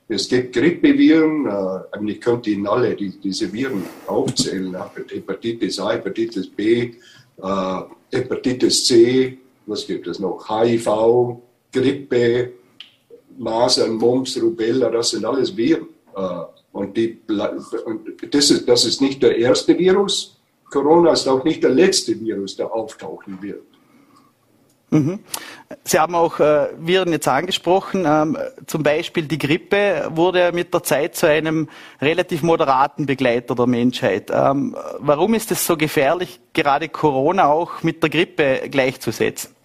Speaker 5: Es gibt Grippeviren, äh, ich könnte Ihnen alle die, diese Viren aufzählen, Hepatitis A, Hepatitis B, äh, Hepatitis C, was gibt es noch? HIV, Grippe, Masern, Mumps, Rubella, das sind alles Viren. Äh, und, die, und das, ist, das ist nicht der erste Virus. Corona ist auch nicht der letzte Virus, der auftauchen wird.
Speaker 4: Mhm. Sie haben auch äh, Viren jetzt angesprochen. Ähm, zum Beispiel die Grippe wurde mit der Zeit zu einem relativ moderaten Begleiter der Menschheit. Ähm, warum ist es so gefährlich, gerade Corona auch mit der Grippe gleichzusetzen?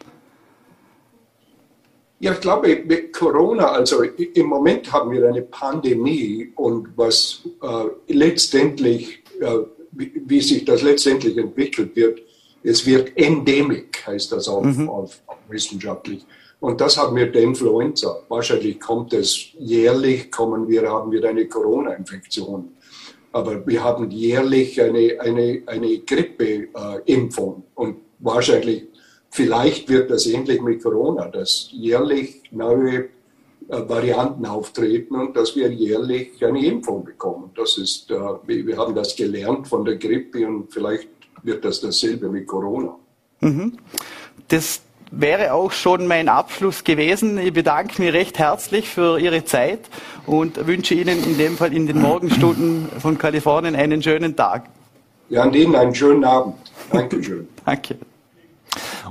Speaker 5: Ja, ich glaube, mit Corona, also im Moment haben wir eine Pandemie und was äh, letztendlich, äh, wie, wie sich das letztendlich entwickelt wird, es wird endemic, heißt das auf, mhm. auf, wissenschaftlich. Und das haben wir der Influenza. Wahrscheinlich kommt es jährlich, kommen wir, haben wir eine Corona-Infektion. Aber wir haben jährlich eine, eine, eine Grippe-Impfung. und wahrscheinlich, vielleicht wird das ähnlich mit Corona, dass jährlich neue äh, Varianten auftreten und dass wir jährlich eine Impfung bekommen. Das ist, äh, wir haben das gelernt von der Grippe und vielleicht wird das dasselbe mit Corona.
Speaker 4: Mhm. Das wäre auch schon mein Abschluss gewesen. Ich bedanke mich recht herzlich für Ihre Zeit und wünsche Ihnen in dem Fall in den Morgenstunden von Kalifornien einen schönen Tag.
Speaker 5: Ja, an Ihnen einen schönen Abend. Dankeschön.
Speaker 4: Danke.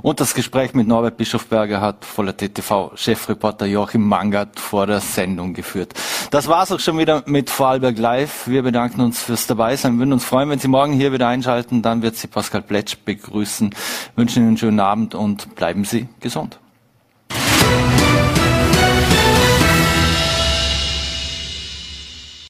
Speaker 2: Und das Gespräch mit Norbert Bischofberger hat voller TTV-Chefreporter Joachim Mangert vor der Sendung geführt. Das war's auch schon wieder mit Vorarlberg Live. Wir bedanken uns fürs Dabeisein. Wir würden uns freuen, wenn Sie morgen hier wieder einschalten. Dann wird Sie Pascal Pletsch begrüßen. Wir wünschen Ihnen einen schönen Abend und bleiben Sie gesund.